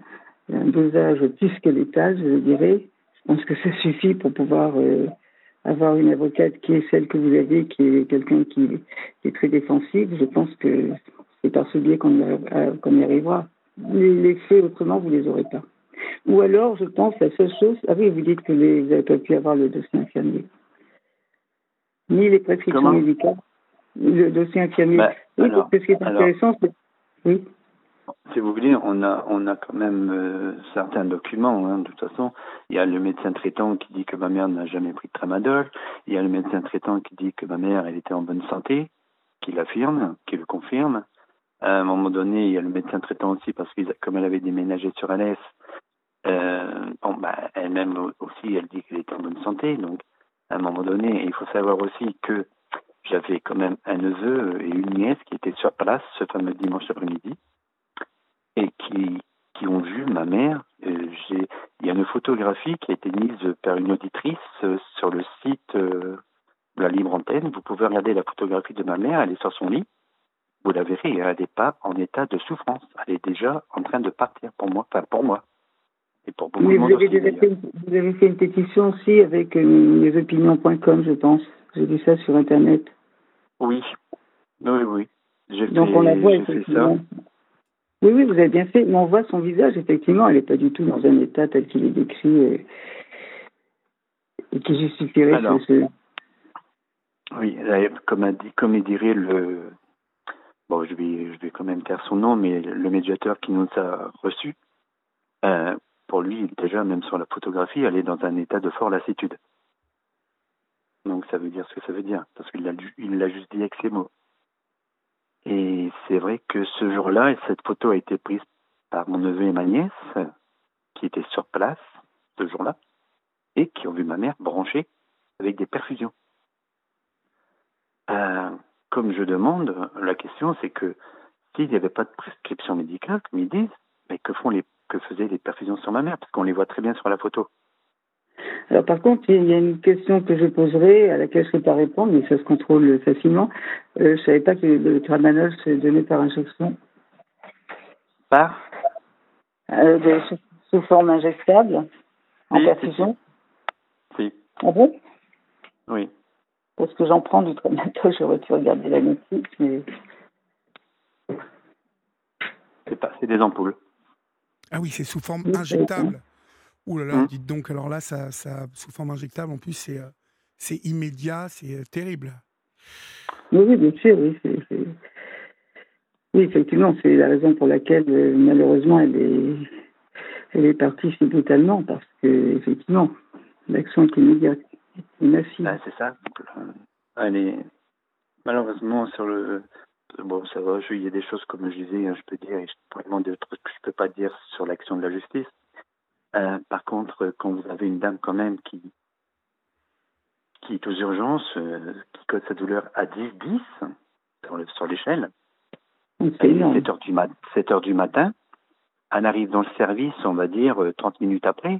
un, dosage plus que l'état, je dirais. Je pense que ça suffit pour pouvoir euh, avoir une avocate qui est celle que vous avez, qui est quelqu'un qui, est très défensive. Je pense que c'est par ce biais qu'on y, arrivera. Les, faits, autrement, vous ne les aurez pas. Ou alors, je pense, la seule chose. Ah oui, vous dites que les, vous n'avez pas pu avoir le dossier infirmier. Ni les prescriptions médicales. Le dossier infirmier. Bah, oui, parce que ce qui est intéressant, c'est. Oui. Si vous voulez, on a, quand même euh, certains documents. Hein, de toute façon, il y a le médecin traitant qui dit que ma mère n'a jamais pris de tramadol. Il y a le médecin traitant qui dit que ma mère, était en bonne santé, qui l'affirme, qui le confirme. À un moment donné, il y a le médecin traitant aussi parce que comme elle avait déménagé sur Alès, euh, bah, elle-même aussi, elle dit qu'elle était en bonne santé. Donc, à un moment donné, il faut savoir aussi que j'avais quand même un neveu et une nièce qui étaient sur place ce fameux dimanche après-midi et qui, qui ont vu ma mère. Euh, il y a une photographie qui a été mise par une auditrice euh, sur le site de la Libre Antenne. Vous pouvez regarder la photographie de ma mère, elle est sur son lit. Vous la verrez, elle n'est pas en état de souffrance. Elle est déjà en train de partir pour moi, enfin pour moi vous, avez fait, vous avez fait une pétition aussi avec euh, lesopinions.com, je pense. J'ai vu ça sur Internet. Oui, oui, oui. Donc on la voit effectivement. Oui, oui, vous avez bien fait. Mais on voit son visage, effectivement. Elle n'est pas du tout dans un état tel qu'il est décrit et, et qui justifierait Alors, ce... Oui, comme, a dit, comme il dirait le. Bon, je vais, je vais quand même taire son nom, mais le médiateur qui nous a reçus, euh, pour lui, déjà, même sur la photographie, elle est dans un état de forte lassitude. Donc ça veut dire ce que ça veut dire, parce qu'il l'a juste dit avec ses mots. Et c'est vrai que ce jour-là, cette photo a été prise par mon neveu et ma nièce, qui étaient sur place ce jour-là, et qui ont vu ma mère branchée avec des perfusions. Euh, comme je demande, la question c'est que s'il n'y avait pas de prescription médicale, comme ils disent, mais que font les que faisaient les perfusions sur ma mère, parce qu'on les voit très bien sur la photo. Alors par contre, il y a une question que je poserai à laquelle je ne sais pas répondre, mais ça se contrôle facilement. Euh, je ne savais pas que le tramanol se donnait par injection. Par? Euh, sous, forme injectable, en perfusion. Si. Ah bon? Oui. Parce que j'en prends du tramadol, j'aurais pu regarder la notice, mais... C'est des ampoules. Ah oui, c'est sous forme injectable. Ouh là là, mmh. dites donc, alors là, ça, ça, sous forme injectable, en plus, c'est, euh, c'est immédiat, c'est euh, terrible. Oui, bien sûr, oui. Oui, effectivement, c'est la raison pour laquelle, euh, malheureusement, elle est, elle est partie si brutalement, parce que, effectivement, l'action est immédiate, est massive. Ben, c'est ça. Elle est, malheureusement, sur le, bon, ça va, il y a des choses, comme je disais, hein, je peux dire, et je pourrais demander des trucs que je ne peux pas dire sur l'action de la justice. Euh, par contre, quand vous avez une dame quand même qui, qui est aux urgences, euh, qui code sa douleur à 10-10 sur l'échelle, 7 heures, du mat 7 heures du matin, elle arrive dans le service, on va dire, 30 euh, minutes après,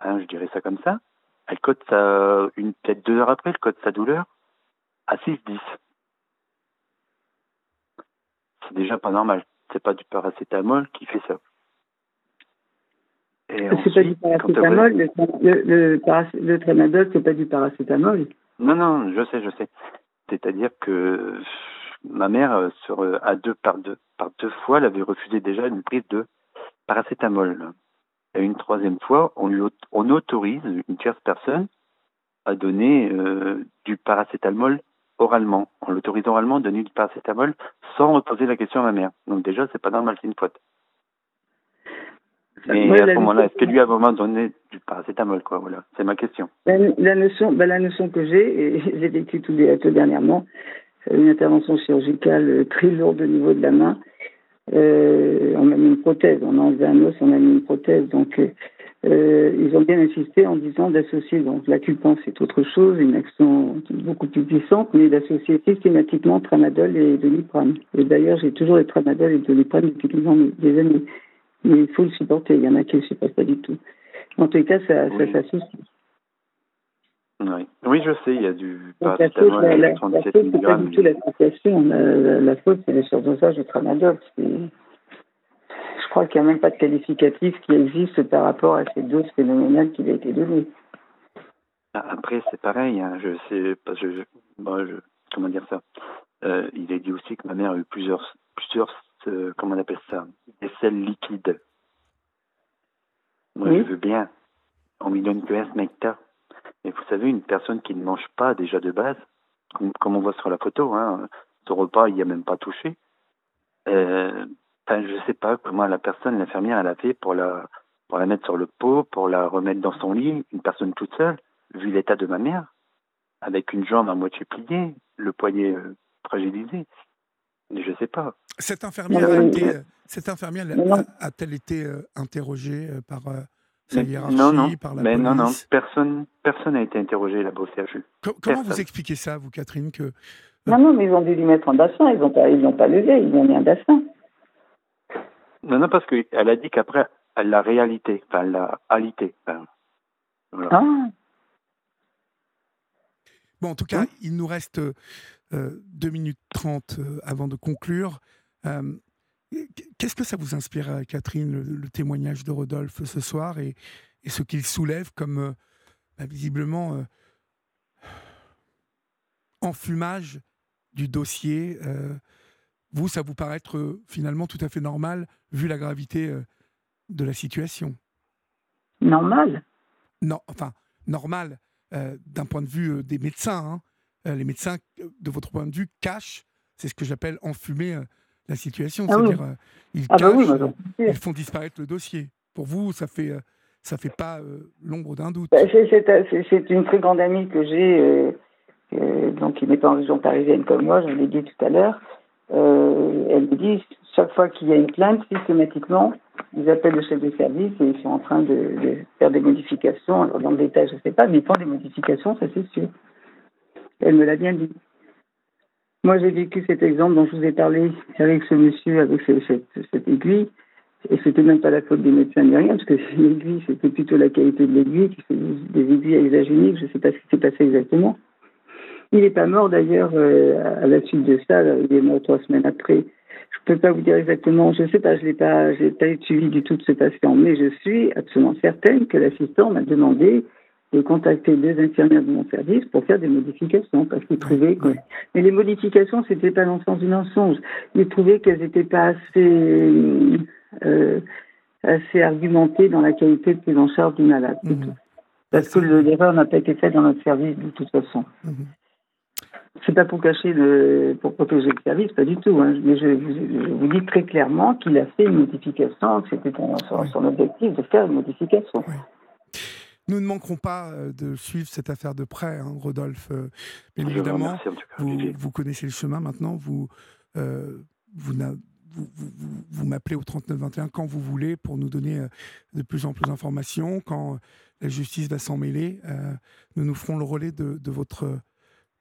hein, je dirais ça comme ça, elle code sa, une, peut-être deux heures après, elle code sa douleur à 6-10 c'est déjà pas normal. C'est pas du paracétamol qui fait ça. C'est pas du paracétamol. Le, le, le, paras- le tramadol, c'est pas du paracétamol. Non, non, je sais, je sais. C'est-à-dire que ma mère, euh, sur, à deux par deux, par deux fois, elle avait refusé déjà une prise de paracétamol. Et une troisième fois, on, lui, aut- on autorise une tierce personne à donner euh, du paracétamol oralement. On l'autorise oralement à donner du paracétamol sans reposer la question à ma mère. Donc déjà, c'est pas normal, c'est une faute. Mais Moi, à ce moment-là, est-ce que lui a vraiment donné du paracétamol, quoi Voilà, c'est ma question. La, la notion, ben, la notion que j'ai, et j'ai vécu tout, tout dernièrement, c'est une intervention chirurgicale euh, très lourde au niveau de la main. Euh, on a mis une prothèse, on a enlevé un os, on a mis une prothèse. Donc, euh, euh, ils ont bien insisté en disant d'associer, donc l'acupuncture c'est autre chose, une action beaucoup plus puissante, mais d'associer systématiquement tramadol et doliprane. Et d'ailleurs, j'ai toujours les tramadol et doliprane depuis des années. Mais il faut le supporter, il y en a qui ne le supportent pas du tout. En les cas, ça, Oui. ça s'associe. Oui. oui, je sais, il y a du la faute, paracétamol la, à la, 37 pas du tout l'association. La, la, faute, c'est le surdosage de tramadol. Je crois qu'il n'y a même pas de qualificatif qui existe par rapport à ces doses phénoménales qui a été données. Après, c'est pareil, hein, je sais, parce que je, moi, je- comment dire ça? Euh, Il est dit aussi que ma mère a eu plusieurs, plusieurs, euh, comment on appelle ça, des selles liquides. Moi, Oui. je veux bien. On lui donne que un smecta. Mais vous savez, une personne qui ne mange pas déjà de base, comme, comme on voit sur la photo, hein, son repas, il n'y a même pas touché. Euh, je sais pas comment la personne, l'infirmière, elle a fait pour la, pour la mettre sur le pot, pour la remettre dans son lit, une personne toute seule, vu l'état de ma mère, avec une jambe à moitié pliée, le poignet euh, fragilisé. Je sais pas. Cette infirmière, a Euh, été, cette infirmière a-t-elle été euh, interrogée euh, par sa hiérarchie, non, non, par la mais police non, non, personne, personne n'a été interrogé là-bas au CHU. Co- Comment vous expliquez ça, vous, Catherine que Non, non, mais ils ont dû lui mettre un bassin. Ils n'ont pas, ils pas levé. Ils ont mis un bassin. Non, non, parce qu'elle a dit qu'après, elle l'a réalité, enfin, elle l'a alité. Enfin, voilà. Ah, Bon, en tout cas, il nous reste euh, 2 minutes 30 euh, avant de conclure. Euh, Qu'est-ce que ça vous inspire, euh, Catherine, le, le témoignage de Rodolphe ce soir et, et ce qu'il soulève comme, euh, bah, visiblement, euh, enfumage du dossier Vous, ça vous paraît être finalement tout à fait normal, vu la gravité de la situation? Normal. non, enfin, normal d'un point de vue des médecins. hein. Les médecins, de votre point de vue, cachent, c'est ce que j'appelle enfumer la situation. Ah oui. C'est-à-dire, euh, ils Ah bah oui, euh, ils font disparaître le dossier. Pour vous, ça fait, euh, ça fait pas euh, l'ombre d'un doute. Bah, c'est- une très grande amie que j'ai, euh, euh, donc qui n'est pas en région parisienne comme moi, je l'ai dit tout à l'heure. Elle me dit, chaque fois qu'il y a une plainte, systématiquement, ils appellent le chef de service et ils sont en train de, de faire des modifications. Alors dans le détail, je ne sais pas, mais ils font des modifications, ça c'est sûr. Elle me l'a bien dit. Moi, j'ai vécu cet exemple dont je vous ai parlé avec ce monsieur, avec ce- cette, aiguille. Et c'était même pas la faute des médecins ni rien, parce que l'aiguille, c'était plutôt la qualité de l'aiguille, des aiguilles à usage unique, je ne sais pas ce qui s'est passé exactement. Il n'est pas mort d'ailleurs euh, à la suite de ça, il est mort trois semaines après. Je ne peux pas vous dire exactement, je ne sais pas, je n'ai pas, pas suivi du tout de ce patient, mais je suis absolument certaine que l'assistant m'a demandé de contacter deux infirmières de mon service pour faire des modifications, parce qu'il trouvait que... Mais les modifications, c'était pas dans le sens du mensonge. Il trouvait qu'elles n'étaient pas assez, euh, assez argumentées dans la qualité de prise en charge du malade. Mhm. tout. Parce que le- l'erreur n'a pas été faite dans notre service de toute façon. Mhm. C'est pas pour cacher le, pour protéger le service, pas du tout. Hein. Mais je, vous- je vous dis très clairement qu'il a fait une modification, que c'était son, son- Oui. son objectif de faire une modification. Nous ne manquerons pas euh, de suivre cette affaire de près, hein, Rodolphe. euh, Bien Je vous évidemment, cas, vous, connaissez le chemin maintenant. Vous, euh, vous, vous, vous- vous- vous m'appelez au 3921 quand vous voulez pour nous donner euh, de plus en plus d'informations. Quand la justice va s'en mêler, euh, nous nous ferons le relais de, de votre,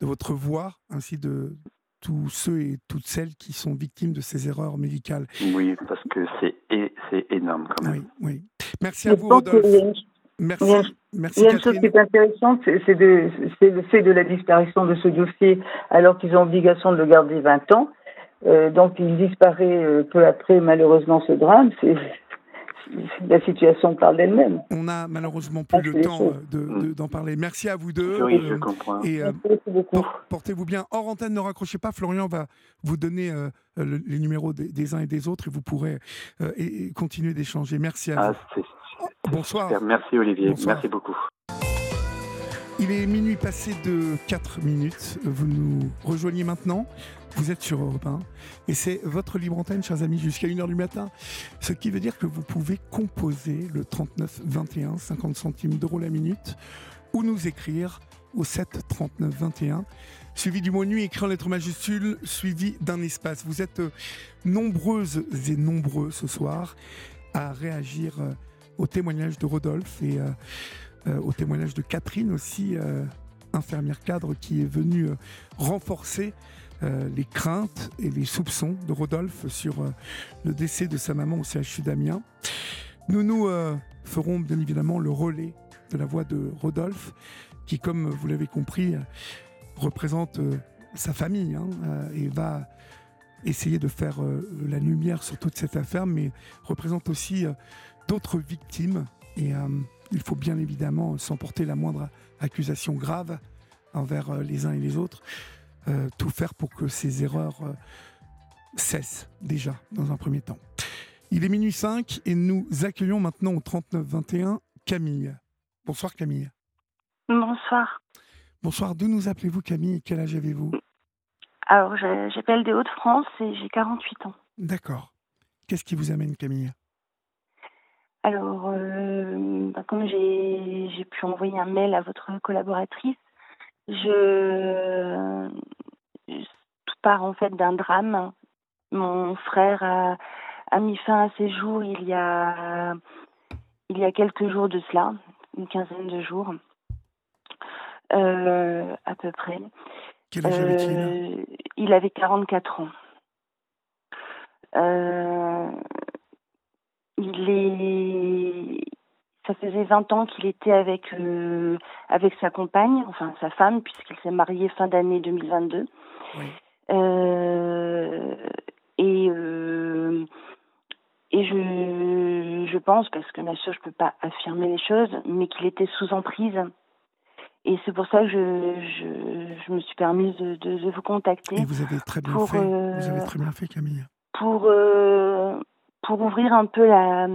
de votre voix, ainsi de tous ceux et toutes celles qui sont victimes de ces erreurs médicales. Oui, parce que c'est énorme quand même. oui. Merci à vous, Rodolphe. Merci, il y a- merci Il y a une chose qui est intéressante, c'est de- le fait de la disparition de ce dossier alors qu'ils ont obligation de le garder 20 ans. Euh, donc il disparaît euh, peu après malheureusement ce drame. C'est la situation parle d'elle-même. On a malheureusement plus le temps euh, de- de- d'en parler. Merci à vous deux. Oui, je euh, comprends. et euh, Merci beaucoup. por- portez-vous bien. Hors antenne, ne raccrochez pas. Florian va vous donner euh, le- les numéros des, des uns et des autres et vous pourrez euh, et- et continuer d'échanger. Merci à Ah, vous. Bonsoir. Merci Olivier. Bonsoir. Merci beaucoup. Il est minuit passé de 4 minutes. Vous nous rejoignez maintenant. Vous êtes sur Europe 1 et c'est votre libre antenne, chers amis, jusqu'à 1h du matin. Ce qui veut dire que vous pouvez composer le 39 21, 50 centimes d'euros la minute ou nous écrire au 7 39 21, suivi du mot nuit écrit en lettres majuscules, suivi d'un espace. Vous êtes euh, nombreuses et nombreux ce soir à réagir euh, au témoignage de Rodolphe et euh, euh, au témoignage de Catherine aussi, euh, infirmière cadre qui est venue renforcer les craintes et les soupçons de Rodolphe sur le décès de sa maman au CHU d'Amiens. Nous nous ferons bien évidemment le relais de la voix de Rodolphe, qui, comme vous l'avez compris, représente sa famille hein, et va essayer de faire la lumière sur toute cette affaire, mais représente aussi d'autres victimes. Et euh, il faut bien évidemment, sans porter la moindre accusation grave envers euh, les uns et les autres, euh, tout faire pour que ces erreurs euh, cessent déjà dans un premier temps. Il est minuit 5 et nous accueillons maintenant au 39-21 Camille. Bonsoir Camille. Bonsoir. Bonsoir, d'où nous appelez-vous Camille Quel âge avez-vous? Alors, j'appelle des Hauts-de-France et j'ai 48 ans. D'accord. Qu'est-ce qui vous amène Camille? Alors, euh, bah, comme j'ai pu envoyer un mail à votre collaboratrice, je tout part en fait d'un drame. Mon frère a, a mis fin à ses jours il y a il y a quelques jours de cela, une quinzaine de jours, euh, à peu près. Quel âge avait-il? Euh, il avait 44 ans. Euh, il est, ça faisait 20 ans qu'il était avec euh, avec sa compagne, enfin sa femme, puisqu'il s'est marié fin d'année 2022. Oui. Euh, et euh, et je je pense parce que bien sûr je peux pas affirmer les choses, mais qu'il était sous emprise. Et c'est pour ça que je, je, je me suis permise de, de, de vous contacter Et vous avez très bien pour, fait. Vous avez euh, très bien fait Camille. pour pour ouvrir un peu la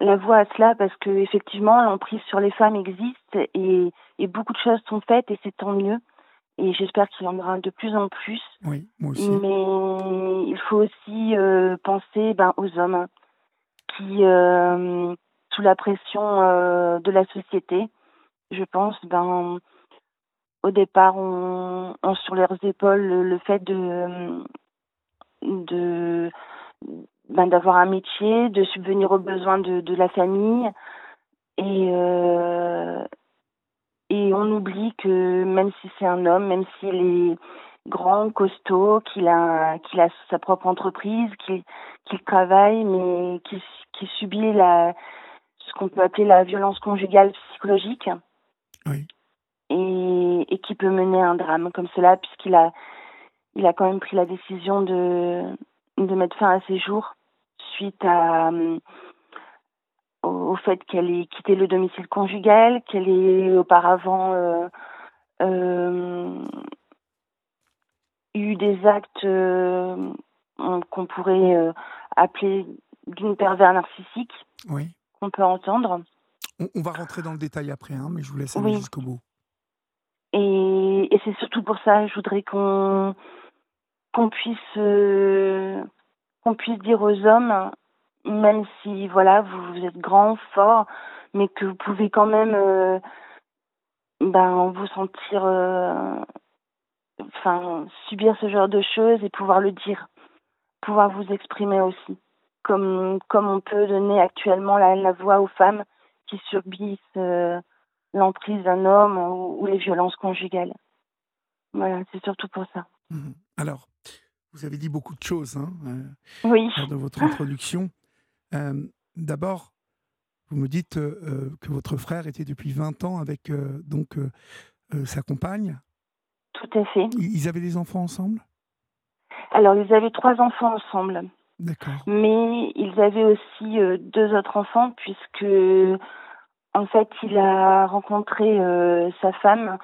la voie à cela parce que effectivement l'emprise sur les femmes existe et, et beaucoup de choses sont faites et c'est tant mieux et j'espère qu'il y en aura de plus en plus Oui, moi aussi. mais il faut aussi euh, penser ben, aux hommes qui euh, sous la pression euh, de la société je pense ben au départ on, ont sur leurs épaules le, le fait de de ben, d'avoir un métier, de subvenir aux besoins de, de la famille. Et, euh, et on oublie que même si c'est un homme, même s'il est grand, costaud, qu'il a, qu'il a sa propre entreprise, qu'il qu'il travaille, mais qu'il qu'il subit la, ce qu'on peut appeler la violence conjugale psychologique. Oui. Et, et qui peut mener à un drame comme cela, puisqu'il a, il a quand même pris la décision de, de mettre fin à ses jours suite à, euh, au, fait qu'elle ait quitté le domicile conjugal, qu'elle ait auparavant euh, euh, eu des actes euh, qu'on pourrait appeler d'une pervers narcissique, Oui. qu'on peut entendre. On, on va rentrer dans le détail après, hein, mais je vous laisse aller Oui. jusqu'au bout. Et, et c'est surtout pour ça, je voudrais qu'on qu'on puisse euh, qu'on puisse dire aux hommes, même si voilà vous, êtes grand, fort, mais que vous pouvez quand même euh, ben vous sentir, euh, enfin subir ce genre de choses et pouvoir le dire, pouvoir vous exprimer aussi, comme comme on peut donner actuellement la, voix aux femmes qui subissent l'emprise d'un homme ou, ou les violences conjugales. Voilà, c'est surtout pour ça. Mhm. Alors, vous avez dit beaucoup de choses hein, euh, Oui. lors de votre introduction. Euh, D'abord, vous me dites euh, euh, que votre frère était depuis 20 ans avec donc sa compagne. Tout à fait. Ils avaient des enfants ensemble? Alors, ils avaient trois enfants ensemble. D'accord. Mais ils avaient aussi deux autres enfants puisque en fait il a rencontré sa femme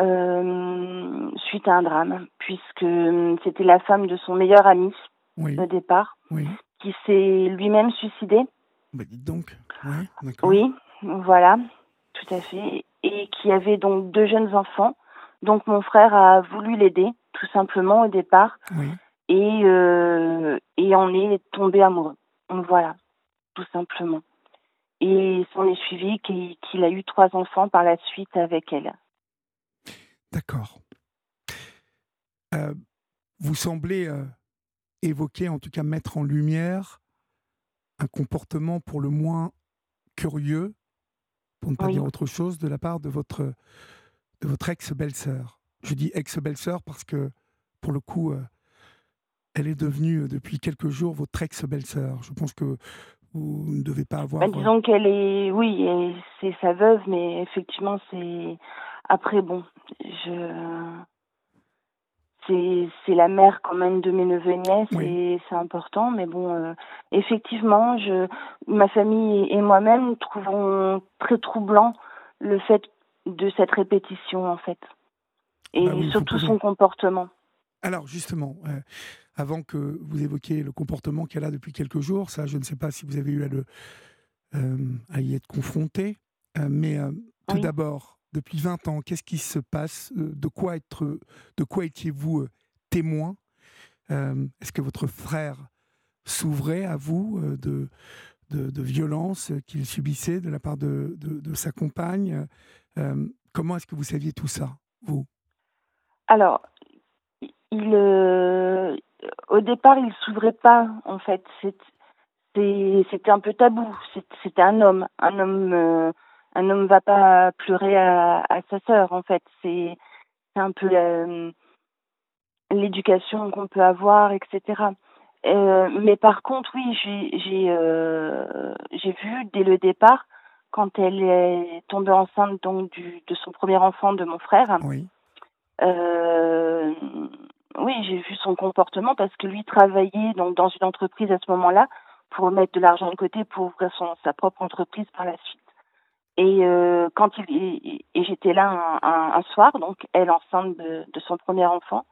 euh, suite à un drame puisque euh, c'était la femme de son meilleur ami Oui. au départ Oui. qui s'est lui-même suicidé. Bah, dites donc. Ouais. Oui, voilà, tout à fait. Et qui avait donc deux jeunes enfants. Donc mon frère a voulu l'aider, tout simplement au départ, Oui. et, euh, et en est tombé amoureux. Donc voilà, tout simplement. Et s'en est suivi qu'il a eu trois enfants par la suite avec elle. D'accord. Euh, vous semblez euh, évoquer, en tout cas mettre en lumière, un comportement pour le moins curieux, pour ne pas Oui. dire autre chose, de la part de votre, de votre ex-belle-sœur. Je dis ex-belle-sœur parce que, pour le coup, euh, elle est devenue, depuis quelques jours, votre ex-belle-sœur. Je pense que vous ne devez pas avoir... Bah, disons qu'elle est, oui, c'est sa veuve, mais effectivement, c'est. Après, bon, je. C'est la mère quand même de mes neveux et nièces Oui. et c'est important, mais bon, euh, effectivement, je, ma famille et moi-même trouvons très troublant le fait de cette répétition, en fait. Et Bah oui, surtout son comportement. Alors justement, euh, avant que vous évoquiez le comportement qu'elle a depuis quelques jours, ça je ne sais pas si vous avez eu à, le, euh, à y être confronté, euh, mais euh, tout Oui. d'abord, depuis 20 ans, qu'est-ce qui se passe Euh, De quoi, être, de quoi étiez-vous euh, témoin? Euh, Est-ce que votre frère s'ouvrait à vous euh, de, de, de violences qu'il subissait de la part de, de, sa compagne? Euh, Comment est-ce que vous saviez tout ça, vous? Alors, euh, au départ, il s'ouvrait pas, en fait. C'était un peu tabou. C'était un homme. Un homme, euh, un homme va pas pleurer à, à sa sœur, en fait. C'est c'est un peu euh, l'éducation qu'on peut avoir, etc. Euh, mais par contre, oui, j'ai j'ai euh, j'ai vu dès le départ, quand elle est tombée enceinte donc du, de son premier enfant, de mon frère, Oui, oui, j'ai vu son comportement parce que lui travaillait donc dans une entreprise à ce moment-là pour mettre de l'argent de côté pour ouvrir son, sa propre entreprise par la suite. Et euh, quand il et, j'étais là un, soir, donc elle enceinte de, son premier enfant.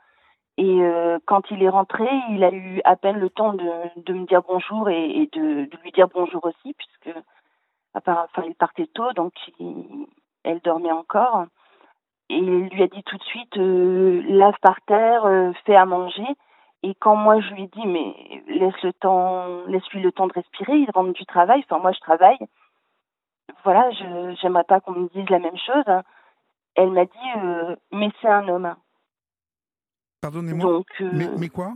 Et euh, quand il est rentré, il a eu à peine le temps de, me dire bonjour et, de, lui dire bonjour aussi, puisque part, il partait tôt, donc elle dormait encore et il lui a dit tout de suite euh, lave par terre, euh, fais à manger. Et quand moi je lui ai dit mais laisse le temps, laisse-lui le temps de respirer, il rentre du travail. Enfin moi je travaille. Voilà, je j'aimerais pas qu'on me dise la même chose. Elle m'a dit euh, mais c'est un homme. pardonnez-moi, Donc euh, mais, mais quoi?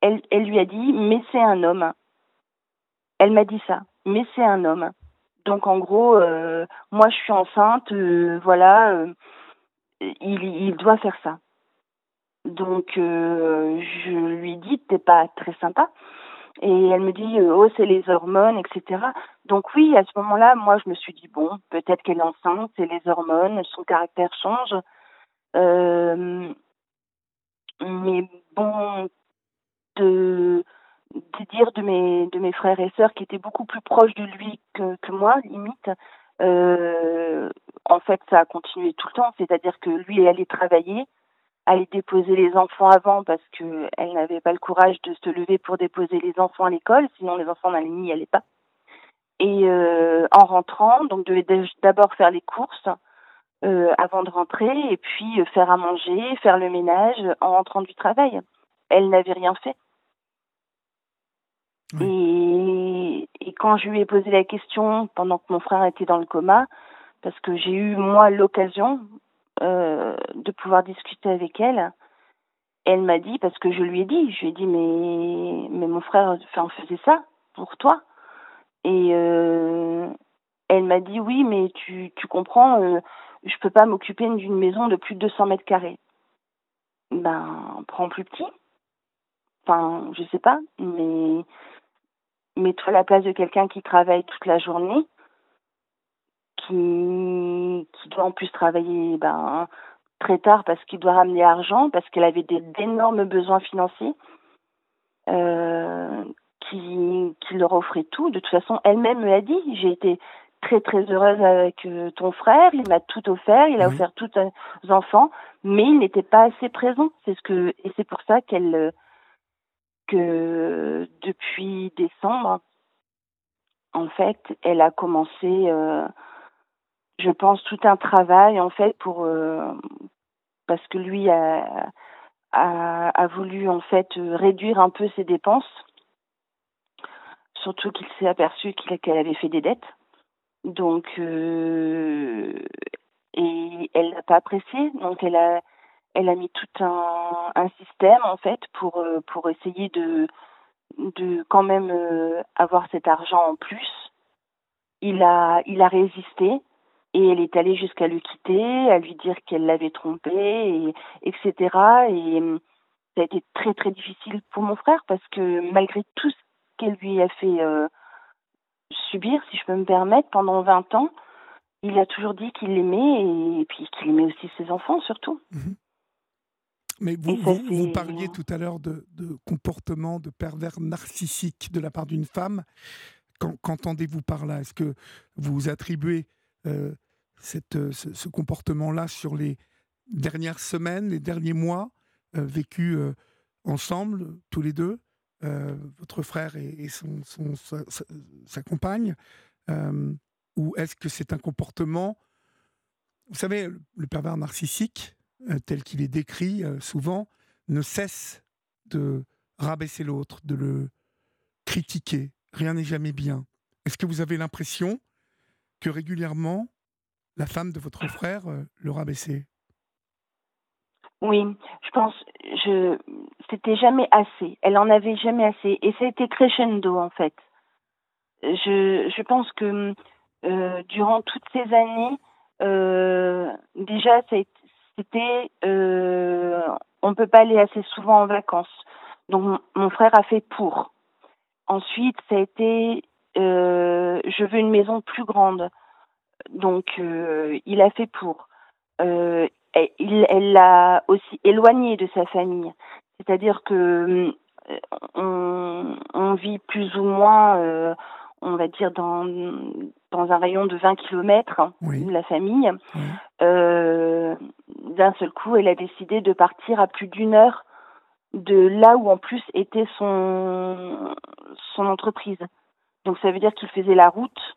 elle elle lui a dit mais c'est un homme. Elle m'a dit ça, mais c'est un homme. Donc en gros, euh, moi je suis enceinte, voilà, il, il doit faire ça. Donc je lui dis t'es pas très sympa. Et elle me dit euh, oh c'est les hormones, etc. Donc oui, à ce moment-là, moi je me suis dit bon, peut-être qu'elle est enceinte, c'est les hormones, son caractère change. Euh, mais bon, de, de dire de mes de mes frères et sœurs qui étaient beaucoup plus proches de lui que, que moi limite euh, en fait ça a continué tout le temps c'est-à-dire que lui allait travailler allait déposer les enfants avant parce que elle n'avait pas le courage de se lever pour déposer les enfants à l'école sinon les enfants n'allaient n'y allaient pas. Et euh, en rentrant donc devait d'abord faire les courses euh, avant de rentrer et puis euh, faire à manger faire le ménage en rentrant du travail. Elle n'avait rien fait. Et, et quand je lui ai posé la question pendant que mon frère était dans le coma, parce que j'ai eu moi l'occasion euh, de pouvoir discuter avec elle, elle m'a dit, parce que je lui ai dit, je lui ai dit, mais, mais mon frère enfin, faisait ça pour toi. Et euh, elle m'a dit, oui, mais tu, tu comprends, euh, je peux pas m'occuper d'une maison de plus de 200 mètres carrés. Ben, prends plus petit. Enfin, je sais pas, mais mets-toi à la place de quelqu'un qui travaille toute la journée, qui, qui doit en plus travailler ben, très tard parce qu'il doit ramener l'argent, parce qu'elle avait d'énormes besoins financiers. qui, qui leur offrait tout. De toute façon, elle-même me l'a dit. J'ai été très très heureuse avec ton frère. Il m'a tout offert. Il a offert tout aux enfants, mais il n'était pas assez présent. C'est ce que et c'est pour ça qu'elle que depuis décembre, en fait, elle a commencé, euh, je pense, tout un travail en fait pour euh, parce que lui a, a, voulu en fait réduire un peu ses dépenses, surtout qu'il s'est aperçu qu'elle avait fait des dettes. Donc, euh, et elle l'a pas apprécié, donc elle a elle a mis tout un, un système en fait pour pour essayer de de quand même euh, avoir cet argent en plus. Il a, il a résisté et elle est allée jusqu'à le quitter, à lui dire qu'elle l'avait trompé, et, etc. Et euh, ça a été très très difficile pour mon frère parce que malgré tout ce qu'elle lui a fait euh, subir, si je peux me permettre, pendant 20 ans, il a toujours dit qu'il l'aimait et, puis qu'il aimait aussi ses enfants surtout. Mhm. Mais vous, vous, parliez tout à l'heure de, comportement de pervers narcissique de la part d'une femme. Qu'entendez-vous par là? Est-ce que vous attribuez euh, euh, ce, comportement-là sur les dernières semaines, les derniers mois euh, vécus ensemble, tous les deux, votre frère et, son, sa, compagne Ou est-ce que c'est un comportement... Vous savez, le pervers narcissique, tel qu'il est décrit souvent, ne cesse de rabaisser l'autre, de le critiquer. Rien n'est jamais bien. Est-ce que vous avez l'impression que régulièrement, la femme de votre frère euh, le rabaissait Oui, je pense, je, c'était jamais assez. Elle en avait jamais assez. Et ça a été crescendo, en fait. Je, je pense que durant toutes ces années, déjà, ça a, c'était euh, on ne peut pas aller assez souvent en vacances. Donc mon frère a fait pour. Ensuite, ça a été euh, je veux une maison plus grande. Donc euh, il a fait pour. il, elle l'a aussi éloigné de sa famille. C'est-à-dire que on, on, vit plus ou moins on va dire, dans, dans un rayon de 20 kilomètres de la famille. Euh, d'un seul coup, elle a décidé de partir à plus d'une heure de là où en plus était son, son entreprise. Donc ça veut dire qu'il faisait la route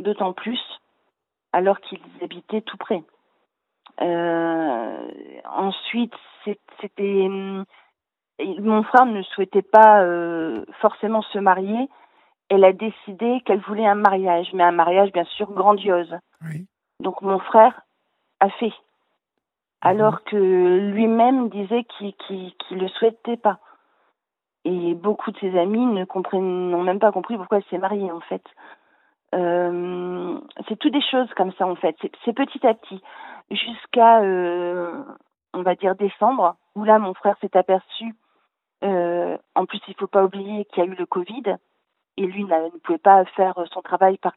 d'autant plus alors qu'ils habitaient tout près. Euh, ensuite, c'était mon frère ne souhaitait pas euh, forcément se marier elle a décidé qu'elle voulait un mariage, mais un mariage bien sûr grandiose. Donc mon frère a fait, alors mhm. que lui-même disait qu'il ne le souhaitait pas. Et beaucoup de ses amis ne comprennent, n'ont même pas compris pourquoi elle s'est mariée en fait. Euh, c'est tout des choses comme ça en fait. C'est petit à petit, jusqu'à euh, on va dire décembre, où là mon frère s'est aperçu. Euh, en plus, il faut pas oublier qu'il y a eu le Covid et lui ne pouvait pas faire son travail par,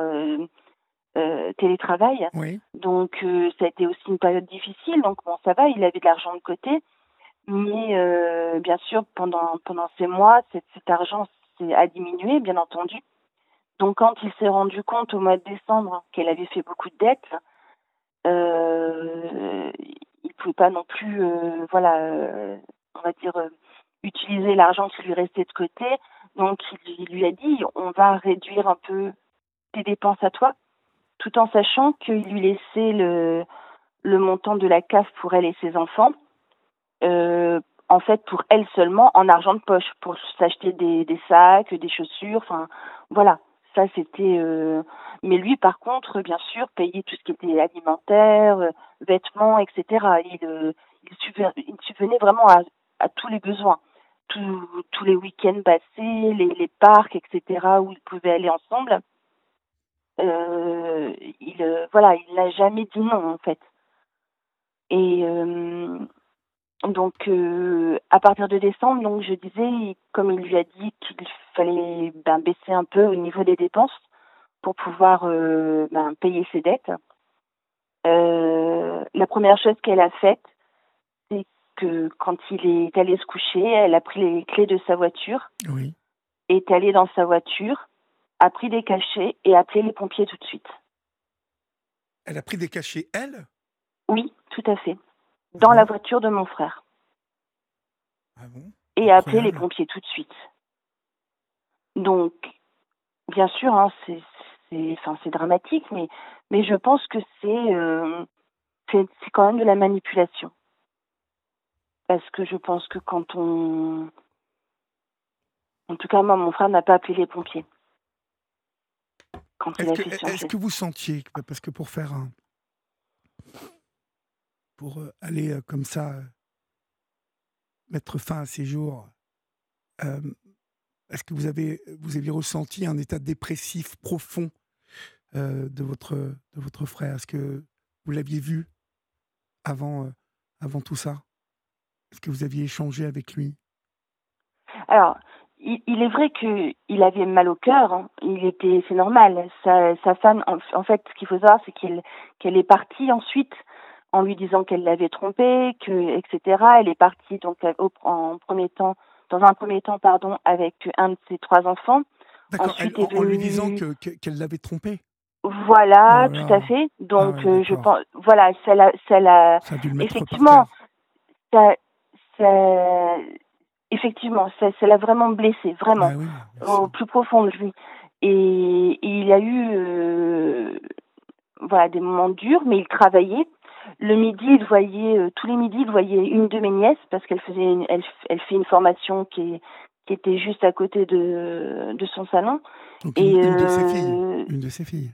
euh, télétravail. Donc ça a été aussi une période difficile. Donc bon, ça va, il avait de l'argent de côté, mais bien sûr pendant pendant ces mois, cet, argent a diminué, bien entendu. Donc quand il s'est rendu compte au mois de décembre qu'elle avait fait beaucoup de dettes, euh, il pouvait pas non plus, voilà, on va dire utiliser l'argent qui lui restait de côté. Donc il lui a dit on va réduire un peu tes dépenses à toi, tout en sachant qu'il lui laissait le, le montant de la CAF pour elle et ses enfants, euh, en fait pour elle seulement en argent de poche, pour s'acheter des, des sacs, des chaussures, enfin voilà. Ça c'était. Euh... Mais lui, par contre, bien sûr, payait tout ce qui était alimentaire, euh, vêtements, etc. Il, il, subvenait vraiment à, à tous les besoins tous les week-ends passés, les, les, parcs, etc., où ils pouvaient aller ensemble. Il, voilà, il n'a jamais dit non, en fait. Et donc, euh, à partir de décembre, donc je disais, comme il lui a dit qu'il fallait ben, baisser un peu au niveau des dépenses pour pouvoir ben, payer ses dettes. la première chose qu'elle a faite, que quand il est allé se coucher, elle a pris les clés de sa voiture, Oui. est allée dans sa voiture, a pris des cachets et a appelé les pompiers tout de suite. Elle a pris des cachets, elle? Oui, tout à fait. Dans la voiture de mon frère. Ah bon? Et a appelé les pompiers tout de suite. Donc, bien sûr, hein, c'est enfin, dramatique, mais, mais je pense que c'est euh, c'est quand même de la manipulation. Parce que je pense que quand on... En tout cas, moi, mon frère n'a pas appelé les pompiers. Quand il Est-ce a que, geste. que vous sentiez, parce que pour faire un. Pour euh, aller euh, comme ça, euh, mettre fin à ces jours, est-ce que vous avez, vous aviez ressenti un état dépressif profond de, votre, de votre frère? Est-ce que vous l'aviez vu avant, avant tout ça? Est-ce que vous aviez échangé avec lui? Alors, il, est vrai qu'il avait mal au cœur. hein. C'est normal. Sa, sa femme, en, fait, ce qu'il faut savoir, c'est qu'elle est partie ensuite en lui disant qu'elle l'avait trompé, que etc. Elle est partie donc au, en premier temps, dans un premier temps, pardon, avec un de ses trois enfants. D'accord, Ensuite elle- en, est en lui disant que- que- qu'elle l'avait trompé Voilà, là tout à fait. Donc, Ah ouais, euh, je pense, voilà, ça l'a, ça l'a, Ça a dû le mettre Effectivement. ça, ça, effectivement, ça, ça l'a vraiment blessé, vraiment. Ah oui, sûr. au plus profond de lui. Et, et il a eu euh, voilà, des moments durs, mais il travaillait. Le midi, il voyait, euh, tous les midis, il voyait une de mes nièces parce qu'elle faisait une, elle, elle fait une formation qui, est, qui était juste à côté de, de son salon. Donc Et une, une de ses euh, filles. Une de ses filles.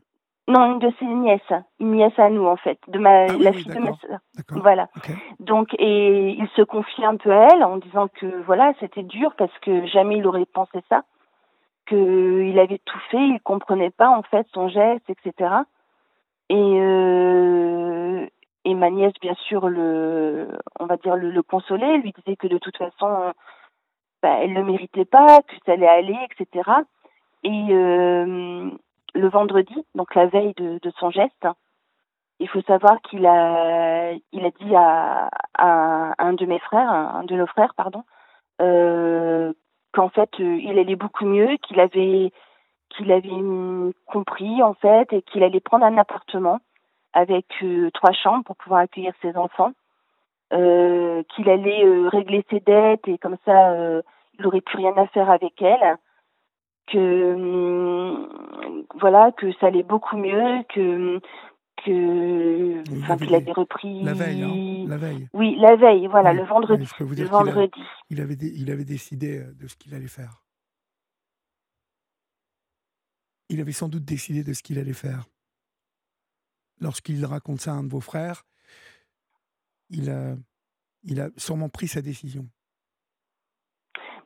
non, une de ses nièces, une nièce à nous en fait, de ma, Ah oui, la fille de ma sœur. Voilà. Donc, et il se confie un peu à elle en disant que voilà, c'était dur parce que jamais il aurait pensé ça, qu'il avait tout fait, il comprenait pas en fait son geste, etc. Et euh, et ma nièce, bien sûr, le, on va dire le, le consolait, lui disait que de toute façon, bah, elle le méritait pas, que ça allait aller, etc. Et euh, le vendredi, donc la veille de, son geste, il faut savoir qu'il a, il a dit à, à un de mes frères, un de nos frères, pardon, euh, qu'en fait euh, il allait beaucoup mieux, qu'il avait, qu'il avait compris en fait et qu'il allait prendre un appartement avec euh, trois chambres pour pouvoir accueillir ses enfants, euh, qu'il allait euh, régler ses dettes et comme ça il aurait plus rien à faire avec elle, que hum, voilà que ça allait beaucoup mieux, que que Il enfin qu'il avait repris La veille, hein, la veille. oui la veille voilà Oui, le vendredi oui, je peux vous le dire vendredi Il avait, il avait décidé de ce qu'il allait faire. Il avait sans doute décidé de ce qu'il allait faire. Lorsqu'il raconte ça à un de vos frères, il a, il a sûrement pris sa décision.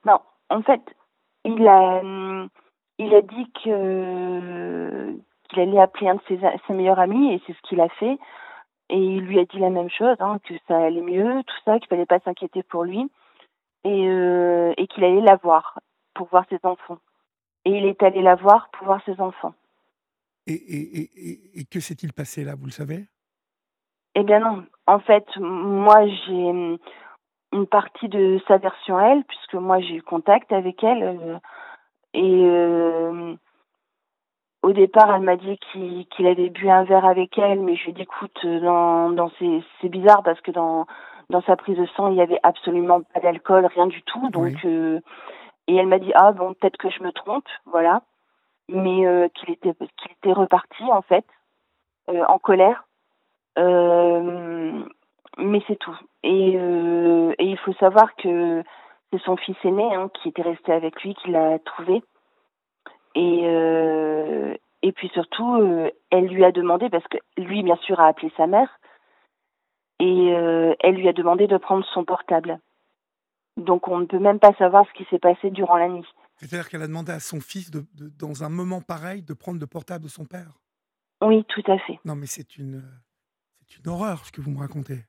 Non, en fait, il a, il a dit qu'il allait appeler un de ses, ses meilleurs amis et c'est ce qu'il a fait. Et il lui a dit la même chose, hein, que ça allait mieux, tout ça, qu'il fallait pas s'inquiéter pour lui euh, et qu'il allait la voir pour voir ses enfants. Et il est allé la voir pour voir ses enfants. Et, et, et, et- et que s'est-il passé là, vous le savez? Eh bien non. En fait, moi j'ai hum, une partie de sa version à elle, puisque moi j'ai eu contact avec elle. euh, et euh, au départ, elle m'a dit qu'il avait bu un verre avec elle, mais je lui ai dit écoute, euh, dans, dans ces- c'est bizarre parce que dans dans sa prise de sang, il y avait absolument pas d'alcool, rien du tout. Donc Oui. euh, et elle m'a dit ah bon peut-être que je me trompe, voilà, mais euh, qu'il était qu'il était reparti en fait euh, en colère. Euh, mais c'est tout. Et, euh, et il faut savoir que c'est son fils aîné hein, qui était resté avec lui, qui l'a trouvé. Et, euh, et puis surtout, elle lui a demandé, parce que lui, bien sûr, a appelé sa mère, et elle lui a demandé de prendre son portable. Donc on ne peut même pas savoir ce qui s'est passé durant la nuit. C'est-à-dire qu'elle a demandé à son fils, de, de- dans un moment pareil, de prendre le portable de son père. Oui, tout à fait. Non, mais c'est une, c'est une horreur ce que vous me racontez.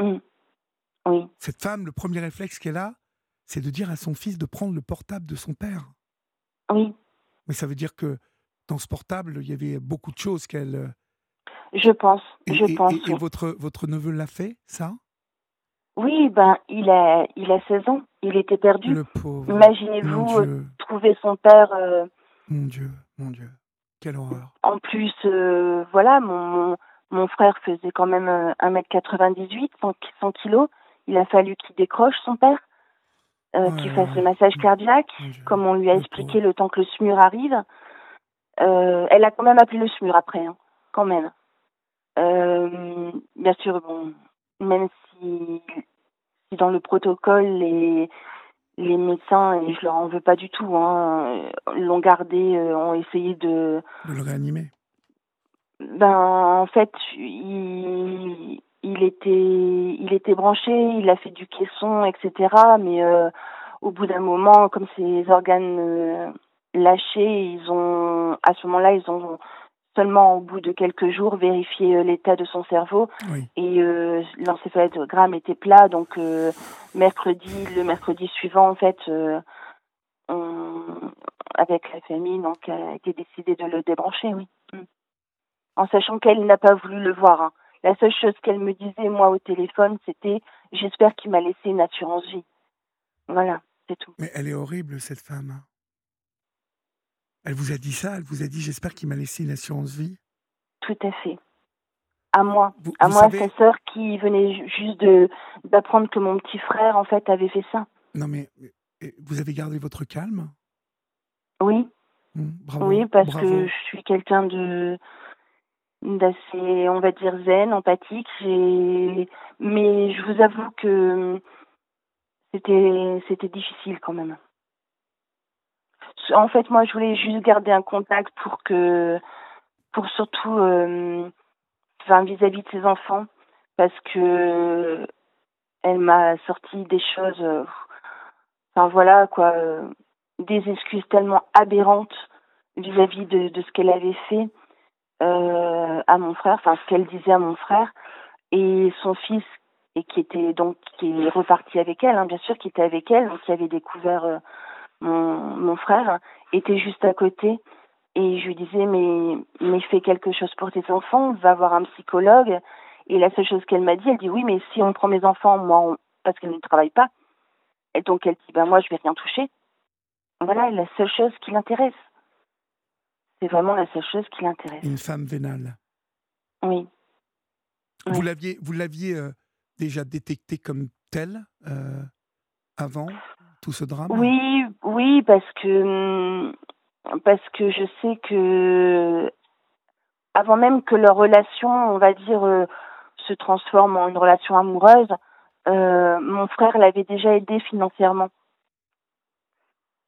Oui, Cette femme, le premier réflexe qu'elle a, c'est de dire à son fils de prendre le portable de son père. oui. Mais ça veut dire que dans ce portable, il y avait beaucoup de choses qu'elle. euh, Je pense, Et, je et- pense. et- et oui. votre, votre neveu l'a fait, ça? Oui, ben il a il a 16 ans, il était perdu. Le pauvre. Imaginez-vous euh, trouver son père euh, Mon Dieu, mon Dieu. Quelle horreur. en plus euh, voilà, mon, mon mon frère faisait quand même euh, 1m98, 100, 100 kilos. Il a fallu qu'il décroche son père, qu'il fasse le massage cardiaque, comme on lui a Le expliqué pauvre. le temps que le SMUR arrive. Elle a quand même appelé le SMUR après, hein, quand même. Bien sûr, bon, même si, si dans le protocole, les, les médecins, et je leur en veux pas du tout, hein, l'ont gardé, euh, ont essayé de... De le réanimer. Ben, en fait, il, il était, il était branché, il a fait du caisson, etc. Mais euh, au bout d'un moment, comme ses organes euh, lâchés, ils ont, à ce moment-là, ils ont seulement au bout de quelques jours vérifié euh, l'état de son cerveau Oui. et euh, l'encéphalogramme était plat. Donc euh, mercredi, le mercredi suivant, en fait, euh, on, avec la famille, donc a été décidé de le débrancher, oui. Mm. En sachant qu'elle n'a pas voulu le voir. hein. La seule chose qu'elle me disait, moi, au téléphone, c'était J'espère qu'il m'a laissé une assurance vie. Voilà, c'est tout. Mais elle est horrible, cette femme. Elle vous a dit ça Elle vous a dit J'espère qu'il m'a laissé une assurance vie Tout à fait. À moi. Vous, À vous moi, savez- sa sœur qui venait ju- juste de d'apprendre que mon petit frère, en fait, avait fait ça. Non, mais vous avez gardé votre calme? Oui, Hmm, Bravo. oui, parce bravo. que je suis quelqu'un de d'assez, on va dire, zen, empathique. Mais je vous avoue que c'était c'était difficile quand même. En fait, moi, je voulais juste garder un contact pour que, pour surtout, euh, vis-à-vis de ses enfants, parce que elle m'a sorti des choses, euh, enfin voilà quoi, euh, des excuses tellement aberrantes vis-à-vis de, ce qu'elle avait fait à mon frère, enfin ce qu'elle disait à mon frère et son fils et qui était donc qui est reparti avec elle, hein, bien sûr, qui était avec elle, donc qui avait découvert mon, mon frère, était juste à côté et je lui disais mais mais fais quelque chose pour tes enfants, va voir un psychologue et la seule chose qu'elle m'a dit, elle dit oui mais si on prend mes enfants, moi on- parce qu'elle ne travaille pas et donc elle dit ben moi je vais rien toucher. Voilà la seule chose qui l'intéresse. C'est vraiment la seule chose qui l'intéresse. Une femme vénale. Oui. Vous Ouais. l'aviez, vous l'aviez euh, déjà détectée comme telle euh, avant? Tout ce drame Oui, oui, parce que hum, parce que je sais que avant même que leur relation, on va dire, euh, se transforme en une relation amoureuse, euh, mon frère l'avait déjà aidé financièrement.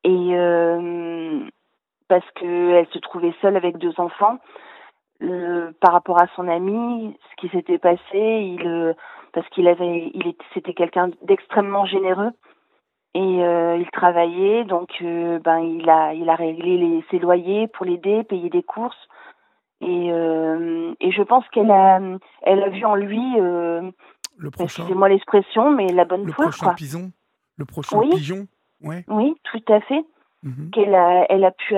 Et euh, parce qu'elle se trouvait seule avec deux enfants, par rapport à son ami, ce qui s'était passé, il parce qu'il avait, il était, c'était quelqu'un d'extrêmement généreux et euh, il travaillait, donc euh, ben il a, il a réglé les, ses loyers pour l'aider, payer des courses et euh, et je pense qu'elle a, elle a vu en lui, Le prochain, excusez-moi l'expression, mais la bonne le foi prochain quoi. pigeon, le prochain Oui. pigeon, ouais. Oui, tout à fait. mhm. qu'elle a, elle a pu,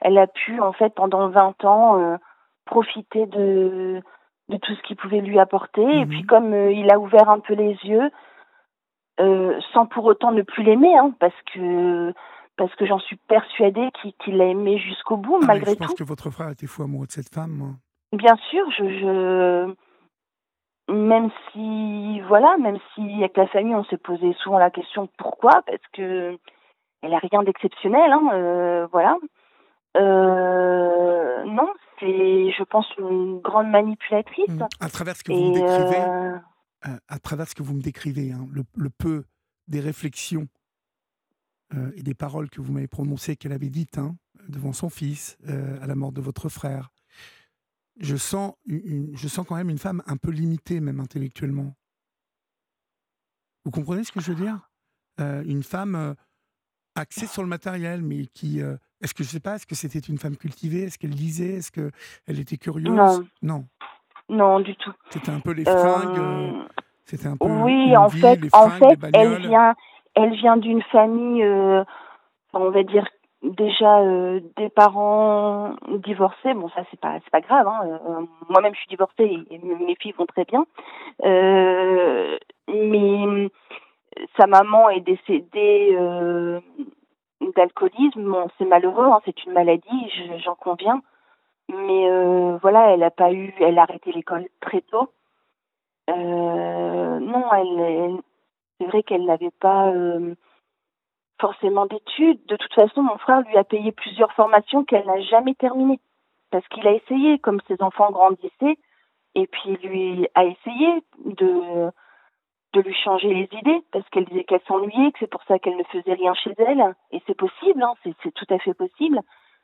elle a pu en fait pendant 20 ans profiter de de tout ce qu'il pouvait lui apporter. Et Mhm. puis comme il a ouvert un peu les yeux, euh, sans pour autant ne plus l'aimer, hein, parce que parce que j'en suis persuadée qu'il l'a aimé jusqu'au bout Ah, malgré je pense tout. que votre frère était fou amoureux de cette femme. moi. Bien sûr, je, je même si voilà, même si avec la famille on s'est posé souvent la question pourquoi, parce que elle a rien d'exceptionnel, hein, euh, voilà. Euh, non, c'est, je pense, une grande manipulatrice. Mhm. À travers ce que vous me décrivez, euh, euh, à travers ce que vous me décrivez, hein, le, le peu des réflexions euh, et des paroles que vous m'avez prononcées, qu'elle avait dites hein, devant son fils, euh, à la mort de votre frère, je sens, une- je sens quand même une femme un peu limitée, même intellectuellement. Vous comprenez ce que je veux dire? Euh, Une femme axée sur le matériel, mais qui... est-ce que je sais pas, est-ce que c'était une femme cultivée? Est-ce qu'elle lisait? Est-ce qu'elle était curieuse? Non. Non. Non, du tout. C'était un peu les Euh, fringues. euh, c'était un peu oui, en vie, fait, en fait, elle vient, elle vient d'une famille, euh, on va dire déjà euh, des parents divorcés. Bon, ça c'est pas, c'est pas grave. Hein. Euh, Moi-même, je suis divorcée et, mes filles vont très bien. Euh, mais sa maman est décédée d'alcoolisme. Bon, c'est malheureux, hein, c'est une maladie, j'en conviens. Mais voilà, elle a pas eu, elle a arrêté l'école très tôt. non, elle c'est vrai qu'elle n'avait pas euh, forcément d'études. De toute façon, mon frère lui a payé plusieurs formations qu'elle n'a jamais terminées. Parce qu'il a essayé, comme ses enfants grandissaient, et puis lui a essayé de, de lui changer les idées, parce qu'elle disait qu'elle s'ennuyait, que c'est pour ça qu'elle ne faisait rien chez elle. Et c'est possible, hein, c'est tout à fait possible.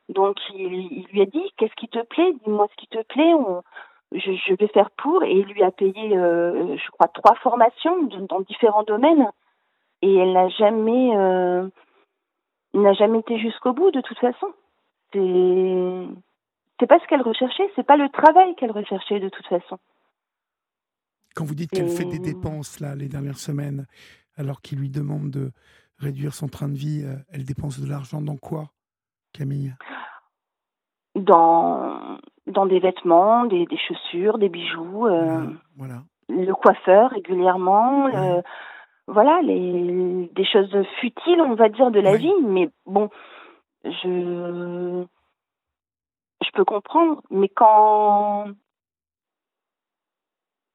Donc il, lui a dit, qu'est-ce qui te plaît? Dis-moi ce qui te plaît je, vais faire pour et il lui a payé, euh, je crois, trois formations dans différents domaines et elle n'a jamais, euh, n'a jamais été jusqu'au bout de toute façon. C'est, c'est pas ce qu'elle recherchait, c'est pas le travail qu'elle recherchait de toute façon. Quand vous dites qu'elle fait des dépenses là les dernières semaines, alors qu'il lui demande de réduire son train de vie, euh, elle dépense de l'argent dans quoi, Camille Dans dans des vêtements, des, des chaussures, des bijoux, euh, voilà. le coiffeur régulièrement, euh, voilà, les, des choses futiles, on va dire, de la vie. Mais bon, je, je peux comprendre. Mais quand,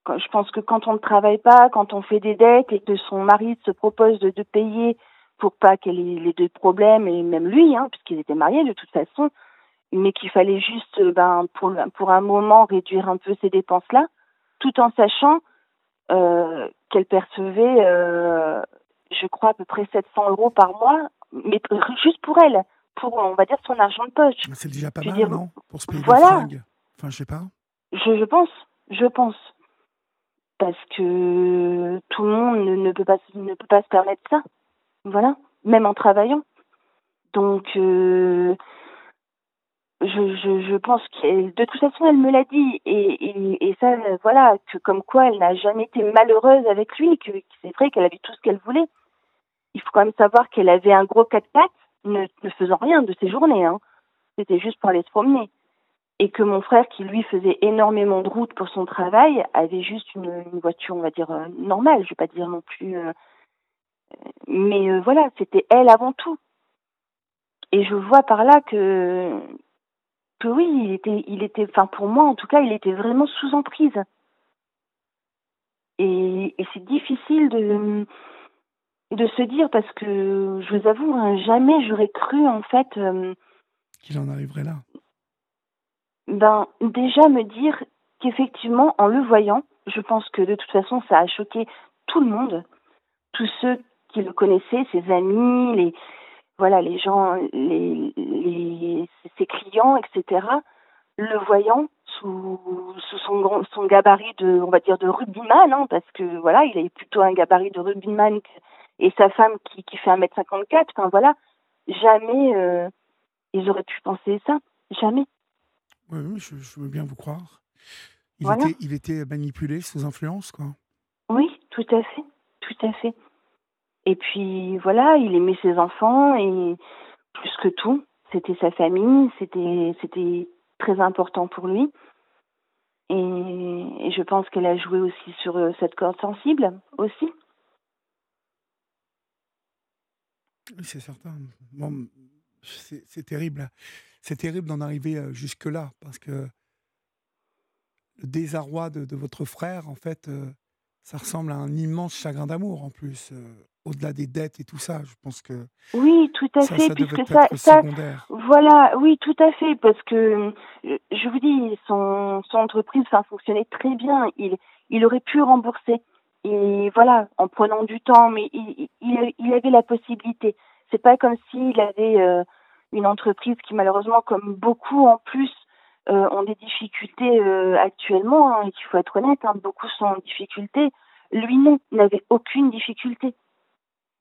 quand, je pense que quand on ne travaille pas, quand on fait des dettes et que son mari se propose de, de payer pour pas qu'elle ait les deux problèmes, et même lui, hein, puisqu'ils étaient mariés de toute façon, mais qu'il fallait juste euh, ben, pour, pour un moment réduire un peu ces dépenses-là, tout en sachant euh, qu'elle percevait, euh, je crois, à peu près 700 euros par mois, mais juste pour elle, pour, on va dire, son argent de poche. C'est déjà pas mal, non Pour se payer voilà. des Enfin, je sais pas. Je, je pense, je pense. Parce que tout le monde ne, ne, peut, pas, ne peut pas se permettre ça. Voilà, même en travaillant. Donc, euh, je, pense que de toute façon elle me l'a dit et, ça voilà que comme quoi elle n'a jamais été malheureuse avec lui que, c'est vrai qu'elle avait tout ce qu'elle voulait il faut quand même savoir qu'elle avait un gros 4 4 ne, ne faisant rien de ses journées hein. c'était juste pour aller se promener et que mon frère qui lui faisait énormément de route pour son travail avait juste une, voiture on va dire euh, normale je vais pas dire non plus euh, mais euh, voilà c'était elle avant tout et je vois par là que oui, il était, il était, enfin pour moi en tout cas, il était vraiment sous emprise. Et, c'est difficile de, de se dire parce que je vous avoue, hein, jamais j'aurais cru en fait euh, qu'il en arriverait là. Ben déjà me dire qu'effectivement, en le voyant, je pense que de toute façon, ça a choqué tout le monde, tous ceux qui le connaissaient, ses amis, les, voilà, les gens, les, les, ses clients, etc., le voyant sous, sous son, son gabarit de, on va dire, de rugbyman, hein, parce que voilà, il a plutôt un gabarit de rugbyman et sa femme qui, qui fait 1m54, enfin voilà, jamais euh, ils auraient pu penser ça, jamais. Oui, je, je veux bien vous croire. Il, était, il était manipulé sous influence, quoi. Oui, tout à fait, tout à fait. Et puis voilà, il aimait ses enfants et plus que tout, c'était sa famille, c'était très important pour lui. Et, je pense qu'elle a joué aussi sur euh, cette corde sensible aussi. C'est certain. Bon, c'est terrible. C'est terrible d'en arriver euh, jusque-là parce que le désarroi de, de, votre frère, en fait, euh, ça ressemble à un immense chagrin d'amour en plus au-delà des dettes et tout ça. Je pense que oui, tout à fait, puisque ça, ça, voilà, oui, tout à fait, parce que euh, je vous dis, son, son entreprise, enfin, fonctionnait très bien. Il, il aurait pu rembourser, et voilà, en prenant du temps, mais il, il, il avait la possibilité. C'est pas comme s'il avait euh, une entreprise qui, malheureusement, comme beaucoup en plus, euh, ont des difficultés actuellement. Hein, il faut être honnête, hein, beaucoup sont en difficulté. Lui non, n'avait aucune difficulté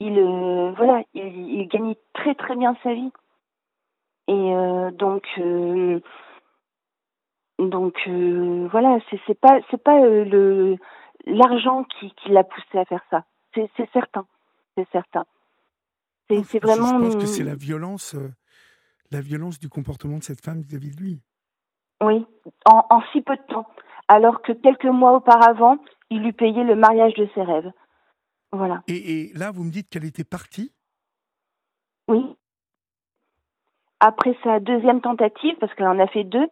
il euh, voilà, il, gagnait très très bien sa vie. Et euh, donc euh, donc voilà, c'est c'est pas c'est pas le l'argent qui, qui l'a poussé à faire ça. C'est c'est certain, c'est certain. C'est vraiment. Je pense que c'est la violence, la violence du comportement de cette femme vis-à-vis de lui. Oui, en, en si peu de temps. Alors que quelques mois auparavant, il lui payait le mariage de ses rêves. Voilà. Et, et là, vous me dites qu'elle était partie? Oui. Après sa deuxième tentative, parce qu'elle en a fait deux,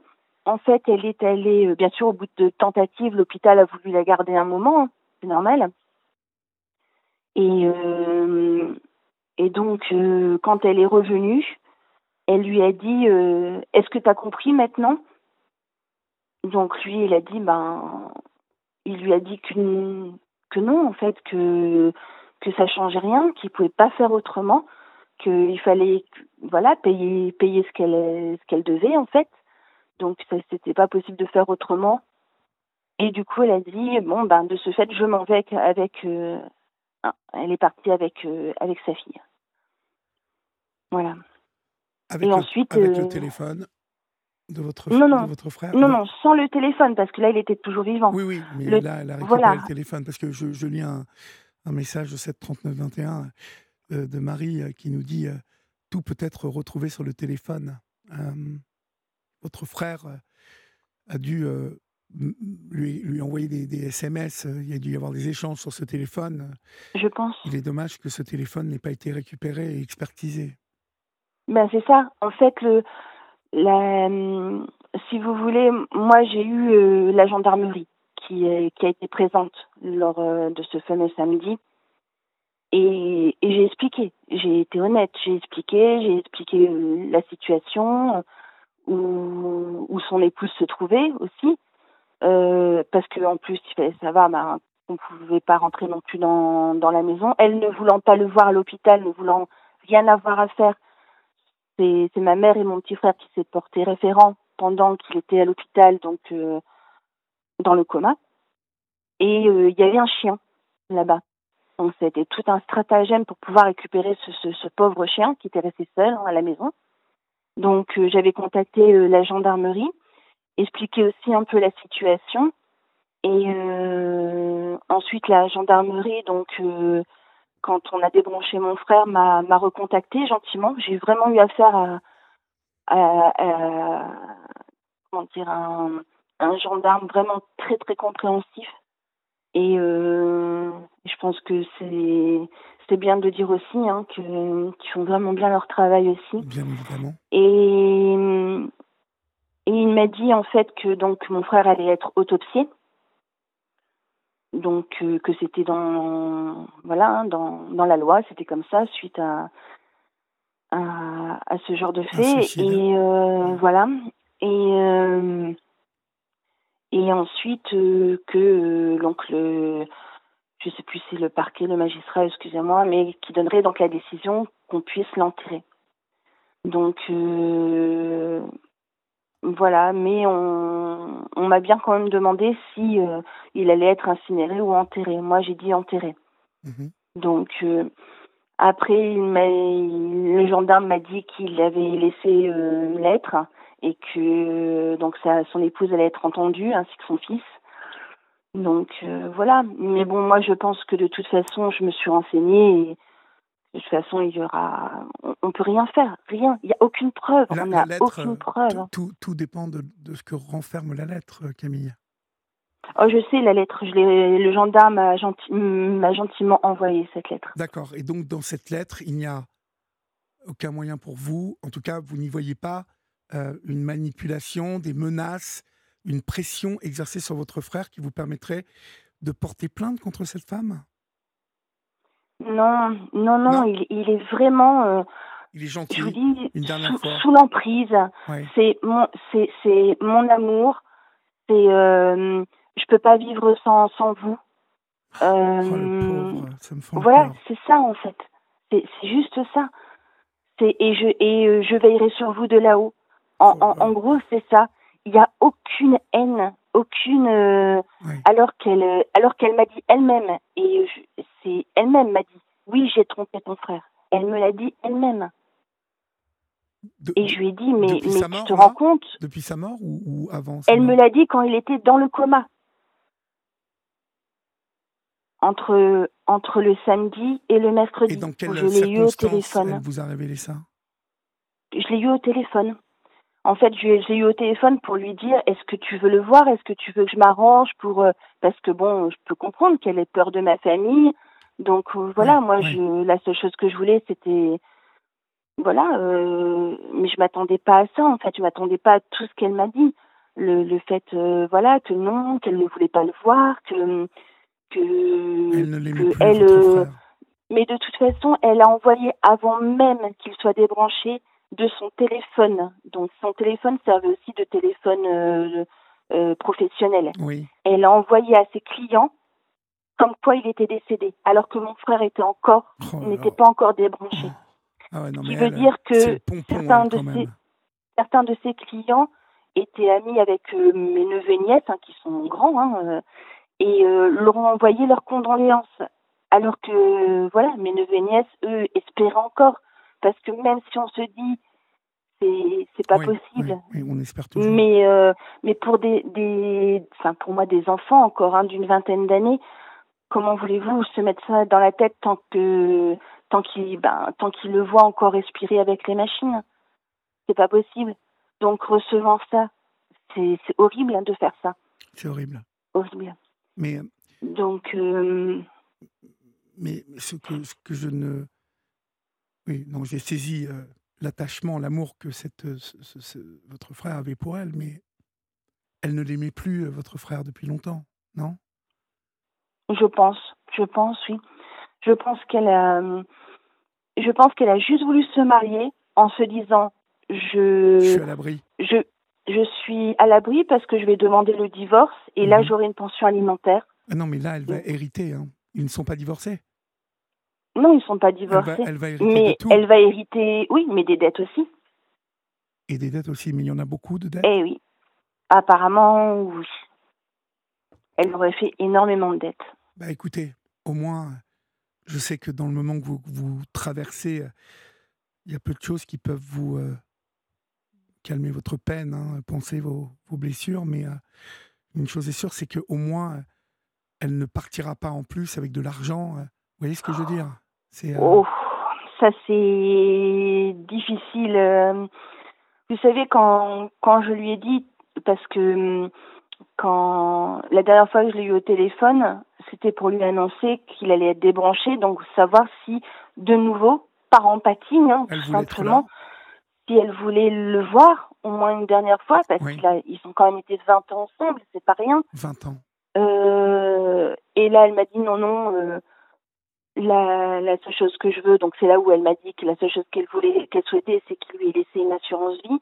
en fait, elle est allée, euh, bien sûr, au bout de tentative, l'hôpital a voulu la garder un moment, hein, c'est normal. Et, euh, et donc, euh, quand elle est revenue, elle lui a dit euh, Est-ce que tu as compris maintenant? Donc, lui, il a dit Ben, il lui a dit que, que non, en fait, que, que ça changeait rien, qu'il pouvait pas faire autrement, qu'il fallait voilà, payer, payer ce qu'elle ce qu'elle devait, en fait. Donc, ça c'était pas possible de faire autrement. Et du coup, elle a dit Bon, ben, de ce fait, je m'en vais avec. avec euh, elle est partie avec, euh, avec sa fille. Voilà. Avec, Et le, ensuite, avec euh, le téléphone de votre, Non, de votre frère? Non, non, sans le téléphone, parce que là, il était toujours vivant. Oui, oui, mais Le- là, elle a récupéré voilà. le téléphone parce que je, je lis un, un message de 73921 euh, de Marie euh, qui nous dit euh, tout peut être retrouvé sur le téléphone. Votre frère a dû lui, lui envoyer des, des SMS, il a dû y avoir des échanges sur ce téléphone. Je pense. Il est dommage que ce téléphone n'ait pas été récupéré et expertisé. Ben, c'est ça. En fait, le, hum, si vous voulez, moi, j'ai eu euh, la gendarmerie qui, est- qui a été présente lors euh, de ce fameux samedi. Et, j'ai expliqué, j'ai été honnête, j'ai expliqué, j'ai expliqué euh, la situation, euh, où, où son épouse se trouvait aussi, euh, parce que en plus il fallait savoir ben, qu'on pouvait pas rentrer non plus dans la maison. Elle ne voulant pas le voir à l'hôpital, ne voulant rien avoir à faire, c'est ma mère et mon petit frère qui s'est porté référent pendant qu'il était à l'hôpital, donc euh, dans le coma. Et euh, il y avait un chien là-bas. Donc c'était tout un stratagème pour pouvoir récupérer ce, pauvre chien qui était resté seul hein, à la maison. Donc euh, j'avais contacté la gendarmerie, expliqué aussi un peu la situation. Et ensuite la gendarmerie, donc quand on a débranché mon frère, m'a m'a recontacté gentiment. J'ai vraiment eu affaire à, à, à- comment dire un, un gendarme vraiment très très compréhensif. Et euh, je pense que c'est c'est bien de dire aussi hein, que qu'ils font vraiment bien leur travail aussi. Bien évidemment. Et, et il m'a dit en fait que donc mon frère allait être autopsié. Donc euh, que c'était dans voilà hein, dans, dans la loi, c'était comme ça suite à à, à ce genre de fait. et euh, voilà. Et euh, et ensuite que euh, donc le je sais plus si c'est le parquet, le magistrat, excusez-moi, mais qui donnerait donc la décision qu'on puisse l'enterrer. Donc voilà, mais on, on m'a bien quand même demandé si euh, il allait être incinéré ou enterré. Moi, j'ai dit enterré. Mhm. Donc euh, après, il m'a- le gendarme m'a dit qu'il avait laissé euh, une lettre et que donc sa, son épouse allait être entendue ainsi que son fils. Donc euh, voilà, mais bon, moi je pense que de toute façon, je me suis renseignée et de toute façon, il y aura, on, on peut rien faire, rien. Il y a aucune preuve, La- on n'a aucune preuve. Tout, tout, tout dépend de, de ce que renferme la lettre, euh, Camille. Oh, je sais la lettre, je l'ai, le gendarme m'a genti- m'a gentiment envoyé cette lettre. D'accord. Et donc, dans cette lettre, il n'y a aucun moyen pour vous, en tout cas, vous n'y voyez pas euh, une manipulation, des menaces, une pression exercée sur votre frère qui vous permettrait de porter plainte contre cette femme? Non, non, non, Non. Il, il est vraiment, euh, Il est je vous gentil. dis, Une dernière sous, fois. sous l'emprise. Ouais. C'est mon, c'est, c'est mon amour. C'est, euh, je peux pas vivre sans, sans vous. Oh, Euh, le pauvre, ça me fait Voilà, c'est ça en fait. C'est c'est juste ça. C'est et je et euh, je veillerai sur vous de là-haut. En, Oh en gros, c'est ça. Il n'y a aucune haine, aucune euh, alors qu'elle euh, alors qu'elle m'a dit elle-même et c'est elle-même m'a dit oui j'ai trompé ton frère. Elle me l'a dit elle-même De- et je lui ai dit mais mais tu te rends compte Depuis sa mort ou, ou avant Elle me l'a dit quand il était dans le coma. Entre, entre le samedi et le mercredi. Et dans où quelles je l'ai eu au circonstances téléphone. elle vous a révélé ça? Je l'ai eu au téléphone. En fait, l'ai eu au téléphone pour lui dire est-ce que tu veux le voir? Est-ce que tu veux que je m'arrange pour euh, parce que bon, je peux comprendre qu'elle ait peur de ma famille, Donc euh, voilà, Ouais, moi, ouais. je, la seule chose que je voulais, c'était, voilà, euh, mais je m'attendais pas à ça. En fait, je m'attendais pas à tout ce qu'elle m'a dit. Le, le fait, euh, voilà, que non, qu'elle ne voulait pas le voir, que, que, Elle ne que plus, elle, euh, mais de toute façon, elle a envoyé avant même qu'il soit débranché de son téléphone. Donc son téléphone servait aussi de téléphone euh, euh, professionnel. Oui, Elle a envoyé à ses clients comme quoi il était décédé, alors que mon frère était encore, Oh n'était pas encore débranché. Ah ouais, non, Ce qui veut elle, dire que pompon, certains de. Certains ses clients étaient amis avec euh, mes neveux et nièces, hein, qui sont grands, hein, et leur ont envoyé leurs condoléances. Alors que, voilà, mes neveux et nièces, eux, espéraient encore. Parce que même si on se dit, c'est pas Oui, possible. oui, oui, on espère toujours. Mais, euh, mais pour des, des, enfin pour moi des enfants encore hein, d'une vingtaine d'années, comment voulez-vous se mettre ça dans la tête tant que tant qu'il ben, tant le voit encore respirer avec les machines? C'est pas possible. Donc recevant ça, c'est c'est horrible hein, de faire ça, C'est horrible. horrible. Mais, euh, Donc euh, mais ce que, ce que je ne. Oui, non, j'ai saisi euh, l'attachement, l'amour que cette, euh, ce- ce- ce- votre frère avait pour elle, mais elle ne l'aimait plus, euh, votre frère, depuis longtemps, non? Je pense, je pense oui, je pense qu'elle a, je pense qu'elle a juste voulu se marier en se disant je Je suis à l'abri. je, je suis à l'abri parce que je vais demander le divorce et là Mhm. j'aurai une pension alimentaire. Ah non, mais là, elle va Oui. hériter. hein. Ils ne sont pas divorcés. Non, ils ne sont pas Elle va, divorcés. elle va hériter mais elle va hériter, oui, mais des dettes aussi. Et des dettes aussi, mais il y en a beaucoup de dettes. Eh oui. Apparemment, oui. Elle aurait fait énormément de dettes. Bah écoutez, au moins, je sais que dans le moment que vous, vous traversez, euh, il y a peu de choses qui peuvent vous euh, calmer votre peine, hein, penser vos, vos blessures, mais euh, une chose est sûre, c'est qu'au moins, elle ne partira pas en plus avec de l'argent. euh. Vous voyez ce que je veux dire? C'est euh, Oh, ça c'est difficile. Vous savez, quand, quand je lui ai dit, parce que quand la dernière fois que je l'ai eu au téléphone, c'était pour lui annoncer qu'il allait être débranché, donc savoir si, de nouveau, par empathie, hein, tout simplement, si elle voulait le voir au moins une dernière fois, parce Oui. qu'ils ont quand même été 20 ans ensemble, c'est pas rien. 20 ans. Euh, et là, elle m'a dit non, non. euh, la, la seule chose que je veux, donc c'est là où elle m'a dit que la seule chose qu'elle voulait, qu'elle souhaitait, c'est qu'il lui ait laissé une assurance vie.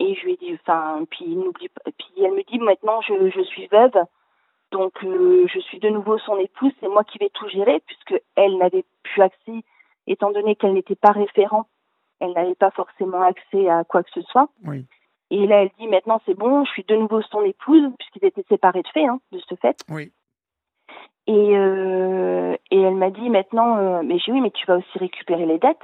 Et je lui ai dit, enfin, puis n'oublie pas. Puis elle me dit maintenant, je, je suis veuve, donc euh, je suis de nouveau son épouse. C'est moi qui vais tout gérer puisque elle n'avait plus accès, étant donné qu'elle n'était pas référent, elle n'avait pas forcément accès à quoi que ce soit. Oui, Et là, elle dit maintenant c'est bon, je suis de nouveau son épouse puisqu'ils étaient séparés de fait, hein, de ce fait. oui. Et, euh, et elle m'a dit maintenant, euh, mais j'ai oui, mais tu vas aussi récupérer les dettes.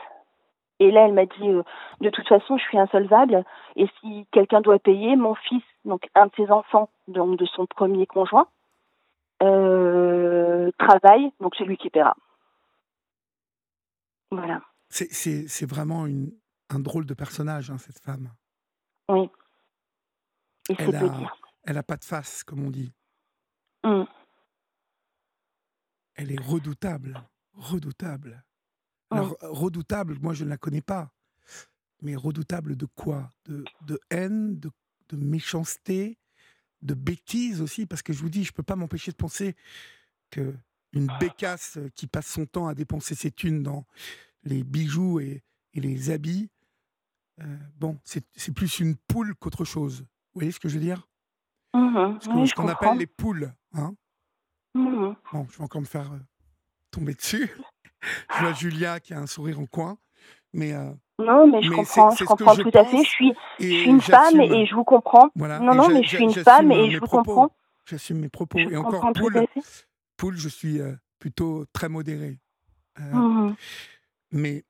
Et là, elle m'a dit, euh, de toute façon, je suis insolvable. Et si quelqu'un doit payer, mon fils, donc un de ses enfants, donc de son premier conjoint, euh, travaille, donc c'est lui qui paiera. Voilà. C'est- vraiment une, un drôle de personnage, hein, cette femme. Oui. Et c'est Elle peu a, dire. elle a pas de face, comme on dit. Mm. Elle est redoutable, redoutable. Alors, redoutable, moi je ne la connais pas. Mais redoutable de quoi? De, de haine, de, de méchanceté, de bêtise aussi Parce que je vous dis, je ne peux pas m'empêcher de penser que une bécasse qui passe son temps à dépenser ses thunes dans les bijoux et, et les habits, euh, bon, c'est plus une poule qu'autre chose. Vous voyez ce que je veux dire? Mhm. Ce qu'on Oui, appelle les poules. Hein Mhm. Bon, je vais encore me faire euh, tomber dessus. je vois Julia qui a un sourire en coin. Mais, euh, Non, mais je Mais comprends, je comprends je tout à fait. Je suis, je suis une femme et je vous comprends. Voilà, Non, non, mais je suis une femme et je vous propos. comprends. J'assume mes propos. Je et encore fait. poule, je suis euh, plutôt très modéré. Mhm. Mais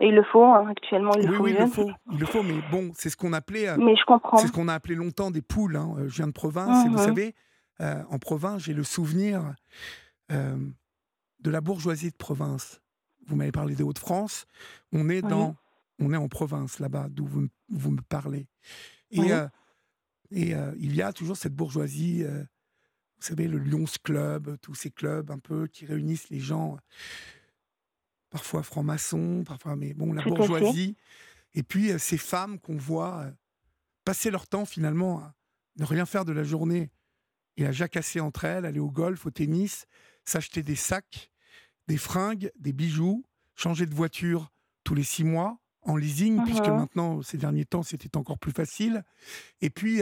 Et il le faut, hein, actuellement, il oui, faut. oui, il le faut. Il le faut. Mais bon, c'est ce qu'on appelait. euh, Mais je comprends. C'est ce qu'on a appelé longtemps des poules. hein. Je viens de province et vous Mhm. savez, euh, en province, j'ai le souvenir euh, de la bourgeoisie de province. Vous m'avez parlé des Hauts-de-France. On est Oui. dans, on est en province là-bas, d'où vous, me- vous me parlez. Et, Oui. euh, et il y a toujours cette bourgeoisie euh, vous savez, le Lions Club, tous ces clubs un peu qui réunissent les gens, parfois francs-maçons, parfois, mais bon, la bourgeoisie. Et puis ces femmes qu'on voit passer leur temps finalement à ne rien faire de la journée et à jacasser entre elles, aller au golf, au tennis, s'acheter des sacs, des fringues, des bijoux, changer de voiture tous les six mois en leasing, puisque mmh maintenant, ces derniers temps, c'était encore plus facile. Et puis,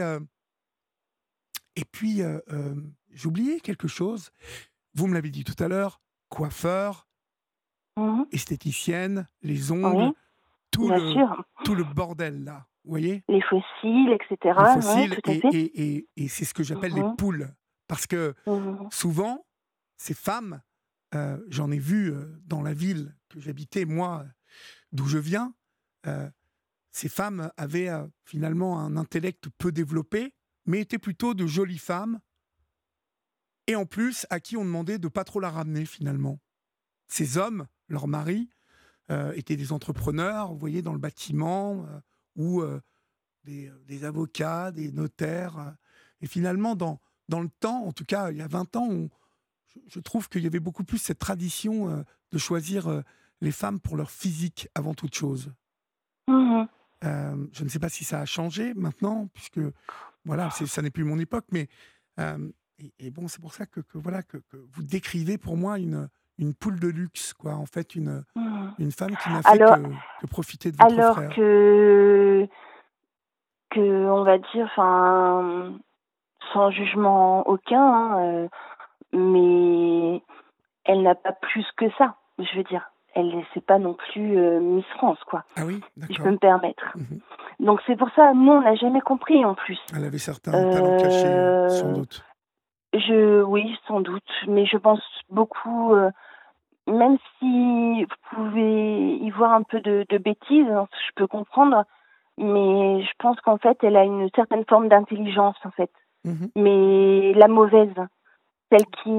et puis j'ai oublié quelque chose. Vous me l'avez dit tout à l'heure, coiffeur, mmh esthéticienne, les ongles, tout, le, tout le bordel là. Vous voyez? Les fossiles, etc. Les fossiles, et, et, c'est ce que j'appelle les mmh poules. Parce que souvent, ces femmes, j'en ai vu dans la ville que j'habitais, moi, d'où je viens, ces femmes avaient finalement un intellect peu développé, mais étaient plutôt de jolies femmes, et en plus à qui on demandait de pas trop la ramener finalement. Ces hommes, leurs maris, étaient des entrepreneurs, vous voyez, dans le bâtiment, ou des, avocats, des notaires. et finalement, dans, dans le temps, en tout cas il y a 20 ans, je, trouve qu'il y avait beaucoup plus cette tradition de choisir les femmes pour leur physique avant toute chose. Mmh je ne sais pas si ça a changé maintenant, puisque voilà, ça n'est plus mon époque, mais et, bon, c'est pour ça que, voilà que, vous décrivez pour moi une, une poule de luxe, quoi. En fait, une, mmh. une femme qui n'a fait que, profiter de votre alors frère. Alors que, que, on va dire, enfin, sans jugement aucun, hein, euh, mais elle n'a pas plus que ça, je veux dire. Elle c'est pas non plus euh, Miss France, quoi. Ah oui, si je peux me permettre. Mmh Donc c'est pour ça, nous, on n'a jamais compris en plus. Elle avait certains talents cachés, sans euh, doute. Je, oui, sans doute, mais je pense beaucoup, même si vous pouvez y voir un peu de, de bêtises, hein, je peux comprendre, mais je pense qu'en fait, elle a une certaine forme d'intelligence, en fait. Mmh mais la mauvaise, celle qui,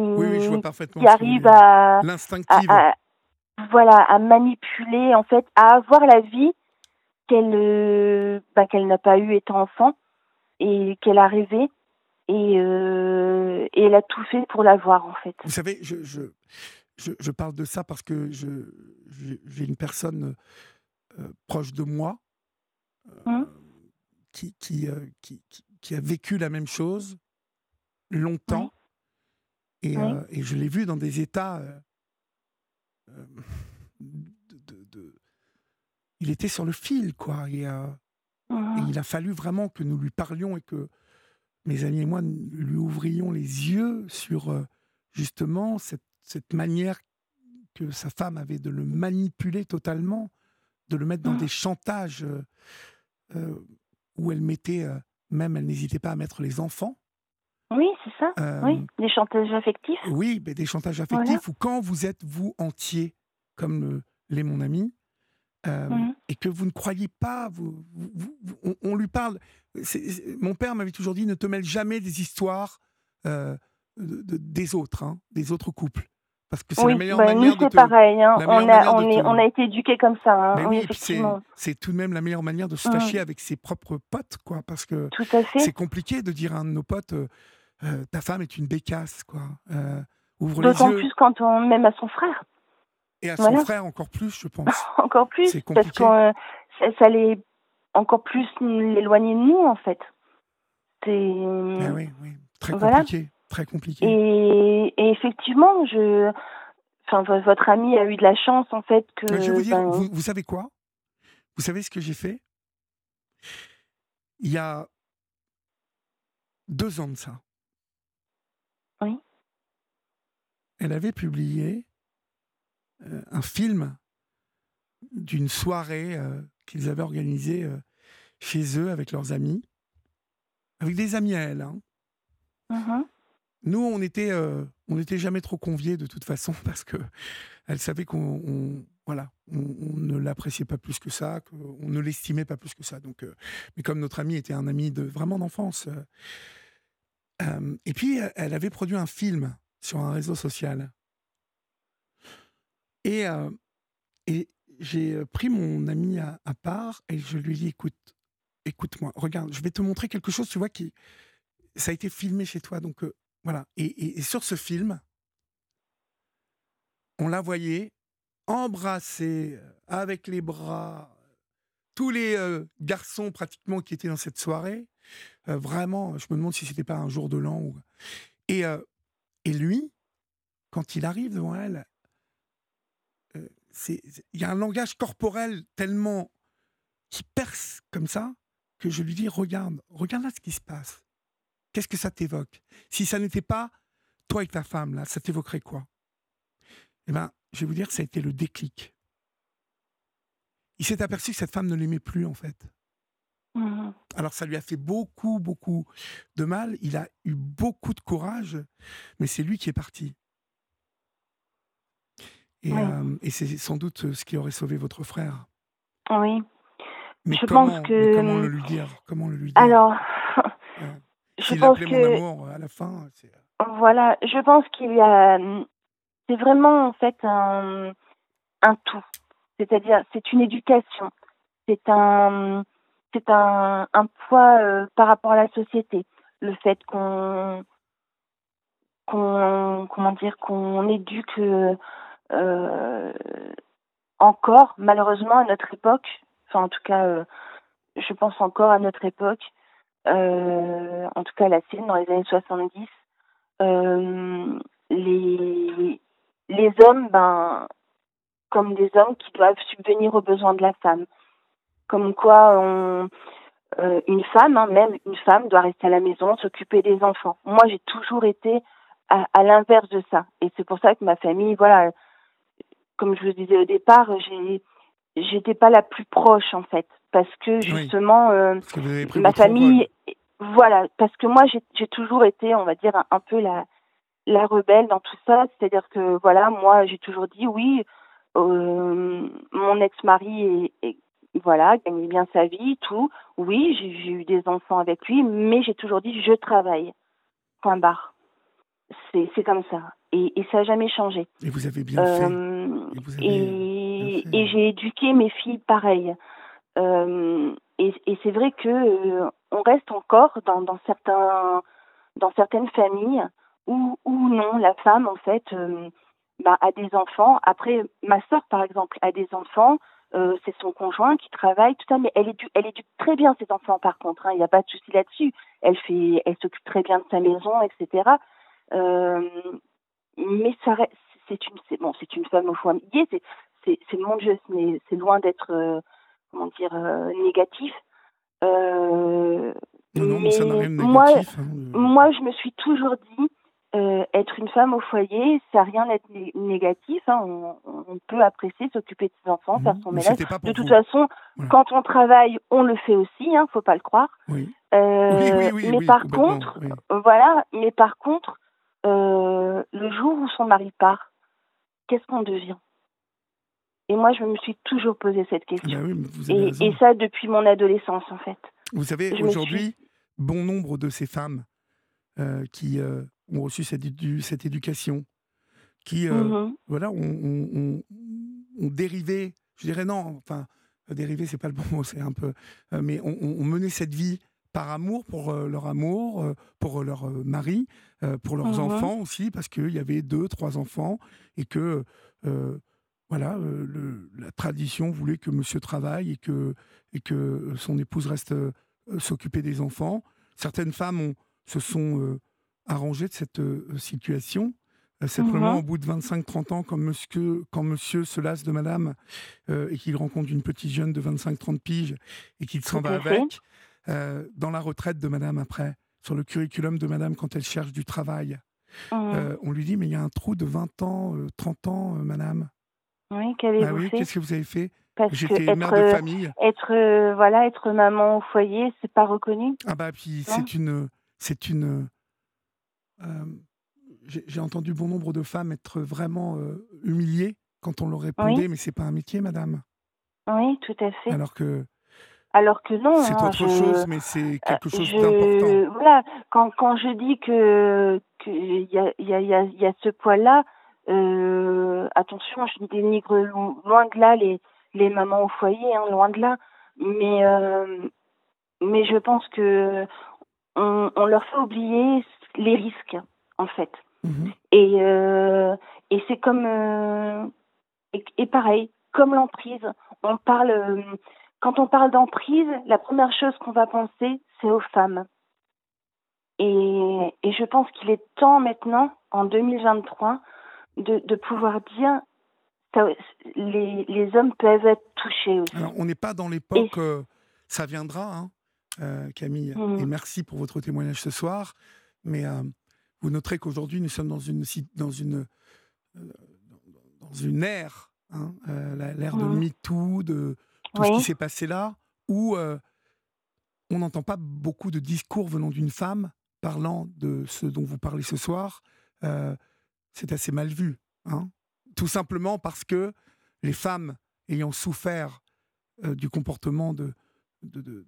qui arrive à, voilà, à manipuler, en fait, à avoir la vie qu'elle, euh, bah, qu'elle n'a pas eue étant enfant et qu'elle a rêvé. Et, euh, et elle a tout fait pour l'avoir, en fait. Vous savez, je, je, je, parle de ça parce que j'ai une personne euh, proche de moi mmh. qui, qui, qui, qui, a vécu la même chose longtemps. Et, et, je l'ai vu dans des états. De, il était sur le fil, quoi. Et, mmh. et, il a fallu vraiment que nous lui parlions et que mes amis et moi lui ouvrions les yeux sur justement cette, cette manière que sa femme avait de le manipuler totalement, de le mettre dans mmh. des chantages où elle mettait, même elle n'hésitait pas à mettre les enfants. Oui, c'est ça. oui, des chantages affectifs. Oui, mais des chantages affectifs où quand vous êtes, vous, entier, comme l'est mon ami, mmh. et que vous ne croyez pas, vous, on, lui parle. mon père m'avait toujours dit ne te mêle jamais des histoires des autres, hein, des autres couples. Parce que c'est la meilleure bah, manière nous, c'est pareil. Hein. On, a, on, est, on a été éduqués comme ça. Hein. Oui, c'est tout de même la meilleure manière de se mmh. fâcher avec ses propres potes, quoi. Parce que c'est compliqué de dire à un de nos potes euh, euh, ta femme est une bécasse, quoi. Euh, ouvre les yeux. D'autant plus quand on même à son frère. Et à son frère encore plus, je pense. encore plus, parce que ça, ça allait encore plus l'éloigner de nous, en fait. C'est. Ah oui, oui, très compliqué. Très compliqué. Et, effectivement, je, enfin, votre ami a eu de la chance en fait que. je vais vous dire, ben vous, savez quoi? Vous savez ce que j'ai fait? Il y a deux ans de ça. Oui. Elle avait publié euh, un film d'une soirée euh, qu'ils avaient organisée euh, chez eux avec leurs amis, avec des amis à elle. Hein. Mmh nous, on était, on n'était jamais trop conviés de toute façon parce que elle savait qu'on, voilà, on, ne l'appréciait pas plus que ça, qu'on ne l'estimait pas plus que ça. Donc, mais comme notre ami était un ami de vraiment d'enfance, et puis elle avait produit un film sur un réseau social. Et, et j'ai pris mon ami à, part et je lui ai dit écoute, écoute-moi, regarde, je vais te montrer quelque chose, tu vois, qui ça a été filmé chez toi, donc Voilà. Et, sur ce film, on la voyait embrasser avec les bras tous les garçons pratiquement qui étaient dans cette soirée. vraiment, je me demande si c'était pas un jour de l'an. Ou... Et, et lui, quand il arrive devant elle, il y a un langage corporel tellement qui perce comme ça que je lui dis regarde, regarde là ce qui se passe. Qu'est-ce que ça t'évoque? Si ça n'était pas toi et ta femme là, ça t'évoquerait quoi? Eh ben, je vais vous dire, ça a été le déclic. Il s'est aperçu que cette femme ne l'aimait plus en fait. Mmh Alors ça lui a fait beaucoup, beaucoup de mal. Il a eu beaucoup de courage, mais c'est lui qui est parti. Euh, et, c'est sans doute ce qui aurait sauvé votre frère. Oui. Mais je comment, pense que. comment le lui dire Comment le lui dire? Alors. je pense que. Mon amour à la fin. Euh, voilà, je pense qu'il y a. C'est vraiment en fait un, un tout. C'est-à-dire, c'est une éducation. C'est un, c'est un, un poids euh, par rapport à la société. Le fait qu'on, qu'on, comment dire, qu'on éduque euh, encore, malheureusement, à notre époque, enfin en tout cas, euh, je pense encore à notre époque, euh, en tout cas la sienne, dans les années 70, les, les hommes, ben, comme des hommes qui doivent subvenir aux besoins de la femme. Comme quoi, on, une femme, hein, même une femme, doit rester à la maison, s'occuper des enfants. Moi, j'ai toujours été à l'inverse de ça. Et c'est pour ça que ma famille, voilà, comme je vous disais au départ, j'ai j'étais pas la plus proche en fait parce que justement euh, ma famille voilà parce que moi j'ai toujours été on va dire un, peu la la rebelle dans tout ça. C'est-à-dire que voilà moi j'ai toujours dit oui euh, mon ex-mari est, voilà gagnait bien sa vie tout. Oui j'ai eu des enfants avec lui mais j'ai toujours dit je travaille. Point barre c'est comme ça et, et ça n'a jamais changé et vous avez bien fait euh, et, et j'ai éduqué mes filles pareil. Euh, et, c'est vrai que euh, on reste encore dans, dans, certains, dans certaines familles où, où non, la femme en fait euh, bah, a des enfants. Après, ma sœur par exemple a des enfants. Euh, c'est son conjoint qui travaille, tout ça, mais elle éduque, elle éduque très bien ses enfants par contre, hein, il n'y a pas de souci là-dessus. Elle fait, elle s'occupe très bien de sa maison, etc. Euh, mais ça c'est une, c'est bon, c'est une femme au foyer, c'est, c'est, c'est mon Dieu, mais c'est loin d'être, euh, comment dire, euh, négatif. Non, mais ça n'a rien de moi, négatif, hein, moi, je me suis toujours dit, être une femme au foyer, ça n'a rien d'être négatif. Hein. On, on, peut apprécier s'occuper de ses enfants, faire son ménage. De toute façon, quand on travaille, on le fait aussi. Hein, faut pas le croire. Oui. oui, oui mais par contre, voilà. Mais par contre, le jour où son mari part, qu'est-ce qu'on devient? Et moi, je me suis toujours posé cette ah question. et, ça depuis mon adolescence, en fait. Vous savez, aujourd'hui, bon nombre de ces femmes euh, qui euh, ont reçu cette, cette éducation, qui, euh, mm-hmm. voilà, ont, dérivé, je dirais non, enfin, dérivé, c'est pas le bon mot, c'est un peu, mais ont mené cette vie par amour pour leur amour, pour leur mari, pour leurs mmh enfants aussi, parce qu'il y avait deux, trois enfants, et que voilà, la tradition voulait que monsieur travaille et que, et que son épouse reste s'occuper des enfants. Certaines femmes se sont arrangées de cette situation. Simplement, mmh au bout de 25-30 ans, quand monsieur, quand monsieur se lasse de madame et qu'il rencontre une petite jeune de 25-30 piges et qu'il s'en va avec, euh, dans la retraite de madame après, sur le curriculum de madame quand elle cherche du travail. Mmh. Euh, on lui dit, mais il y a un trou de 20 ans, 30 euh, ans, madame. Oui, qu'avez-vous ah oui, Qu'est-ce que vous avez fait? J'étais mère de famille. Être, voilà, être maman au foyer, c'est pas reconnu? Ah bah puis c'est une, c'est une. J'ai entendu bon nombre de femmes être vraiment humiliées quand on leur répondait, mais c'est pas un métier, madame. Oui, tout à fait. Alors que alors que non. C'est hein, autre chose, mais c'est quelque chose d'important. Voilà, quand, quand je dis que qu'il y a, y, a, y a ce poids-là, euh, attention, je dénigre loin de là les, les mamans au foyer, hein, loin de là. Mais, euh, mais je pense que on, on leur fait oublier les risques. en fait. Mhm. Et, euh, et c'est comme. euh, et, et pareil, comme l'emprise, on parle. Quand on parle d'emprise, la première chose qu'on va penser, c'est aux femmes. Et, et je pense qu'il est temps maintenant, en 2023, de, de pouvoir dire ça, les, les hommes peuvent être touchés aussi. Alors, on n'est pas dans l'époque, euh, ça viendra, hein, euh, Camille, Mhm. et merci pour votre témoignage ce soir. Mais euh, vous noterez qu'aujourd'hui, nous sommes dans une, dans une, dans une ère, hein, l'ère de Mhm. MeToo, de tout ce qui s'est passé là, où euh, on n'entend pas beaucoup de discours venant d'une femme parlant de ce dont vous parlez ce soir. Euh, C'est assez mal vu. hein. Tout simplement parce que les femmes ayant souffert euh, du comportement de, de, de-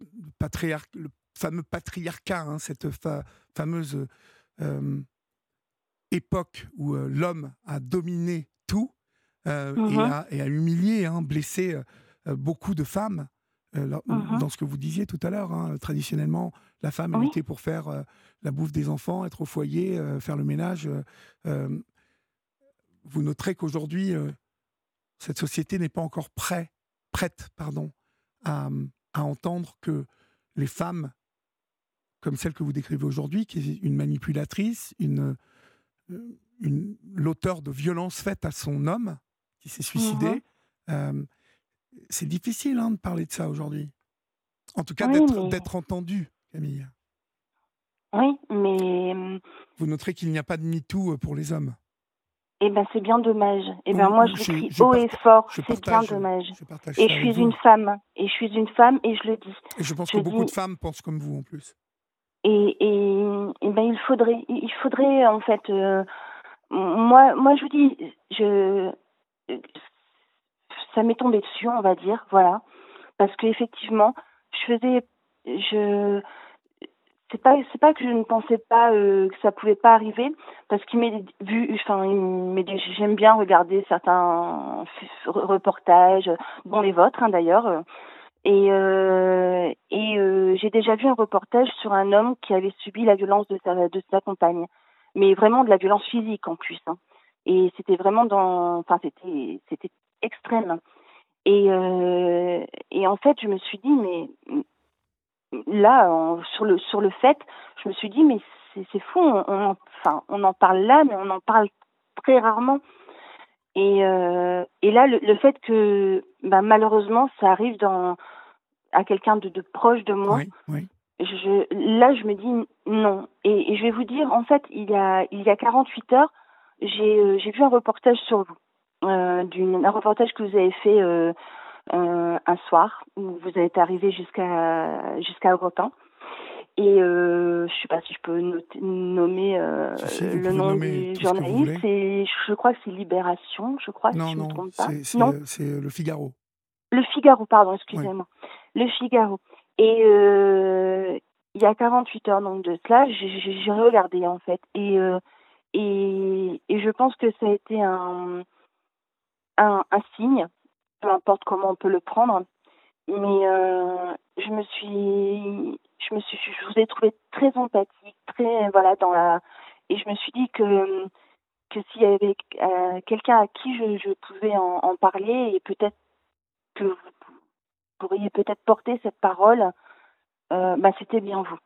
de patriarc- le fameux patriarcat, hein, cette fa- fameuse euh, époque où euh, l'homme a dominé tout euh, et, a, et a humilié, hein, blessé beaucoup de femmes. euh. Dans ce que vous disiez tout à l'heure, hein, traditionnellement, la femme Oui. était pour faire euh, la bouffe des enfants, être au foyer, euh, faire le ménage. euh, euh, vous noterez qu'aujourd'hui, euh, cette société n'est pas encore prêt, prête pardon, à, à entendre que les femmes, comme celle que vous décrivez aujourd'hui, qui est une manipulatrice, une, euh, une- l'auteur de violences faites à son homme qui s'est suicidé, euh, c'est difficile hein, de parler de ça aujourd'hui. En tout cas, Oui, d'être, mais- entendu, Camille. Oui, mais hum, Vous noterez qu'il n'y a pas de MeToo euh, pour les hommes. eh ben, c'est bien dommage. Eh ben, moi, oui, je je- le crie je haut et fort. C'est bien dommage. je Et je suis vous. une femme. Et je suis une femme et je le dis. Et je pense que beaucoup de femmes pensent comme vous en plus. Et, et, et ben, il faudrait, il faudrait, en fait, euh, moi, moi, je vous dis, je, ça m'est tombé dessus, on va dire, voilà. Parce que effectivement, je faisais, je, c'est pas, c'est pas que je ne pensais pas euh, que ça pouvait pas arriver, parce qu'il m'est vu, enfin, j'aime bien regarder certains reportages, dont les vôtres, hein, d'ailleurs. euh, et, euh, et j'ai déjà vu un reportage sur un homme qui avait subi la violence de sa, de sa compagne, mais vraiment de la violence physique en plus. hein. Et c'était vraiment dans, enfin c'était c'était extrême. Et euh, et en fait, je me suis dit mais là sur le sur le fait, je me suis dit mais c'est fou, on, on en, enfin on en parle là, mais on en parle très rarement. Et, euh, et là, le, le fait que bah, malheureusement ça arrive dans, à quelqu'un de, de proche de moi, Oui, oui. je, là je me dis non. Et, et je vais vous dire, en fait, il y a, il y a 48 heures, j'ai euh, j'ai vu un reportage sur vous, euh, d'une- un reportage que vous avez fait euh, euh, un soir, où vous êtes arrivé jusqu'à jusqu'à Europe 1. Et je sais pas si je peux noter- nommer Si, si, vous le nom nommer du journaliste. Et je crois que c'est Libération, je crois, Non, si je ne me trompe pas. non, c'est le Figaro. le Figaro, pardon, excusez-moi. Le Figaro. Et il y a 48 heures donc de cela, j'ai regardé en fait. Et, et, et je pense que ça a été un, un, signe, peu importe comment on peut le prendre. Mais euh, je me suis, je me suis, je vous ai trouvé très empathique, très voilà dans la, et je me suis dit que que s'il y avait euh, quelqu'un à qui je, pouvais en, en parler et peut-être que vous pourriez peut-être porter cette parole, euh, bah, c'était bien vous,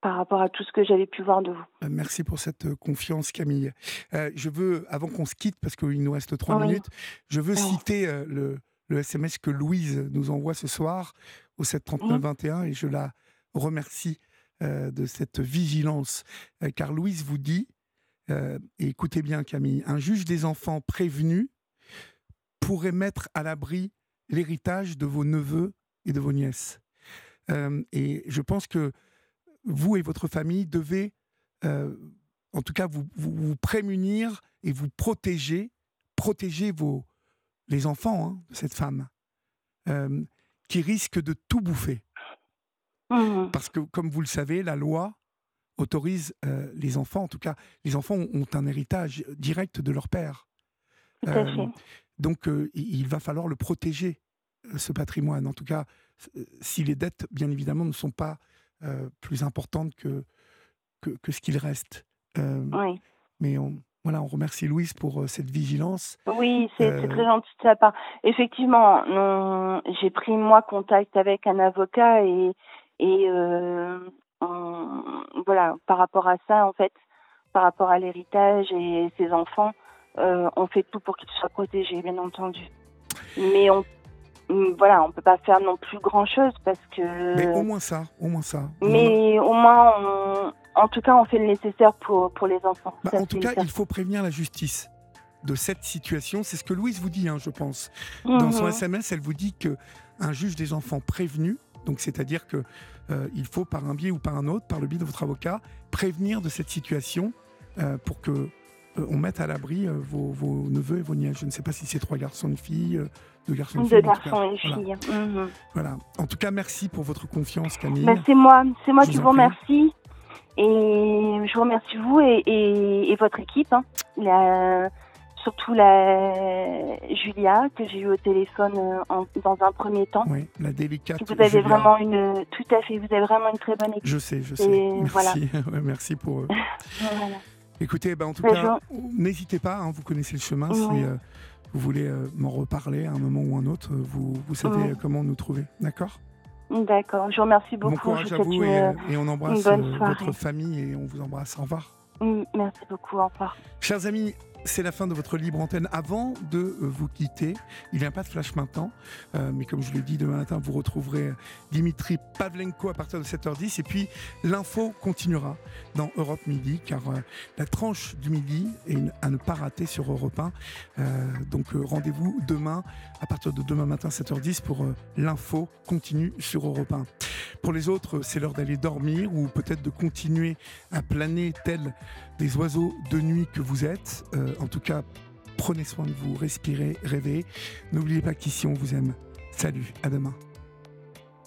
par rapport à tout ce que j'avais pu voir de vous. Euh, Merci pour cette euh, confiance, Camille. Euh, je veux, avant qu'on se quitte, parce qu'il nous reste trois Oui. minutes, je veux Oui. citer euh, le, le SMS que Louise nous envoie ce soir au 739-21 et je la remercie euh, de cette vigilance. Euh, car Louise vous dit, et écoutez bien Camille, un juge des enfants prévenu pourrait mettre à l'abri l'héritage de vos neveux et de vos nièces. Et je pense que vous et votre famille devez, euh, en tout cas, vous, vous, vous prémunir et vous protéger, protéger vos, les enfants hein, de cette femme, euh, qui risque de tout bouffer. Mhm. Parce que, comme vous le savez, la loi autorise euh, les enfants, en tout cas, les enfants ont, un héritage direct de leur père. Donc, il va falloir le protéger, ce patrimoine. En tout cas, si les dettes, bien évidemment, ne sont pas euh, plus importantes que, que, que ce qu'il reste. oui. Mais on, voilà, on remercie Louise pour cette vigilance. Oui, c'est très gentil de sa part. Effectivement, j'ai pris moi contact avec un avocat et, et voilà, par rapport à ça, en fait, par rapport à l'héritage et ses enfants, on fait tout pour qu'ils soient protégés, bien entendu. Mais on voilà, on peut pas faire non plus grand chose parce que. Mais au moins ça, au moins ça. Mais au moins, en tout cas, on fait le nécessaire pour, pour les enfants. Bah, en tout cas, il faut prévenir la justice de cette situation. C'est ce que Louise vous dit, hein, je pense. Dans son SMS, mhm. elle vous dit que un juge des enfants prévenu, donc c'est-à-dire que euh, il faut par un biais ou par un autre, par le biais de votre avocat, prévenir de cette situation euh, pour que on mette à l'abri vos, vos, neveux et vos nièces. Je ne sais pas si c'est trois garçons, une fille, deux garçons et une fille. Mhm. Voilà. En tout cas, merci pour votre confiance, Camille. Ben, c'est moi, c'est moi qui vous remercie. Et je vous remercie vous et, votre équipe. Hein. surtout la Julia que j'ai eu au téléphone euh, dans un premier temps. Oui, la délicate. Vous avez vraiment une, tout à fait, vous avez vraiment une très bonne équipe. Je sais, je sais. merci, merci pour. eux. Écoutez, ben, en tout cas, n'hésitez pas, hein, vous connaissez le chemin. Si, euh, vous voulez euh, m'en reparler à un moment ou un autre, vous, vous savez comment nous trouver. D'accord? D'accord, je vous remercie beaucoup. Bon courage à vous et, et, on embrasse euh, votre famille et on vous embrasse. Au revoir. Merci beaucoup, au revoir. Chers amis, c'est la fin de votre libre antenne. Avant de euh, vous quitter, il n'y a pas de flash maintenant, euh, mais comme je l'ai dit, demain matin, vous retrouverez Dimitri Pavlenko à partir de 7h10. Et puis, l'info continuera dans Europe Midi, car euh, la tranche du midi est à ne pas rater sur Europe 1. donc, rendez-vous demain, à partir de demain matin, 7h10, pour l'info continue sur Europe 1. Pour les autres, c'est l'heure d'aller dormir ou peut-être de continuer à planer tel des oiseaux de nuit que vous êtes. Euh, en tout cas, prenez soin de vous, respirez, rêvez. N'oubliez pas qu'ici on vous aime. Salut, à demain.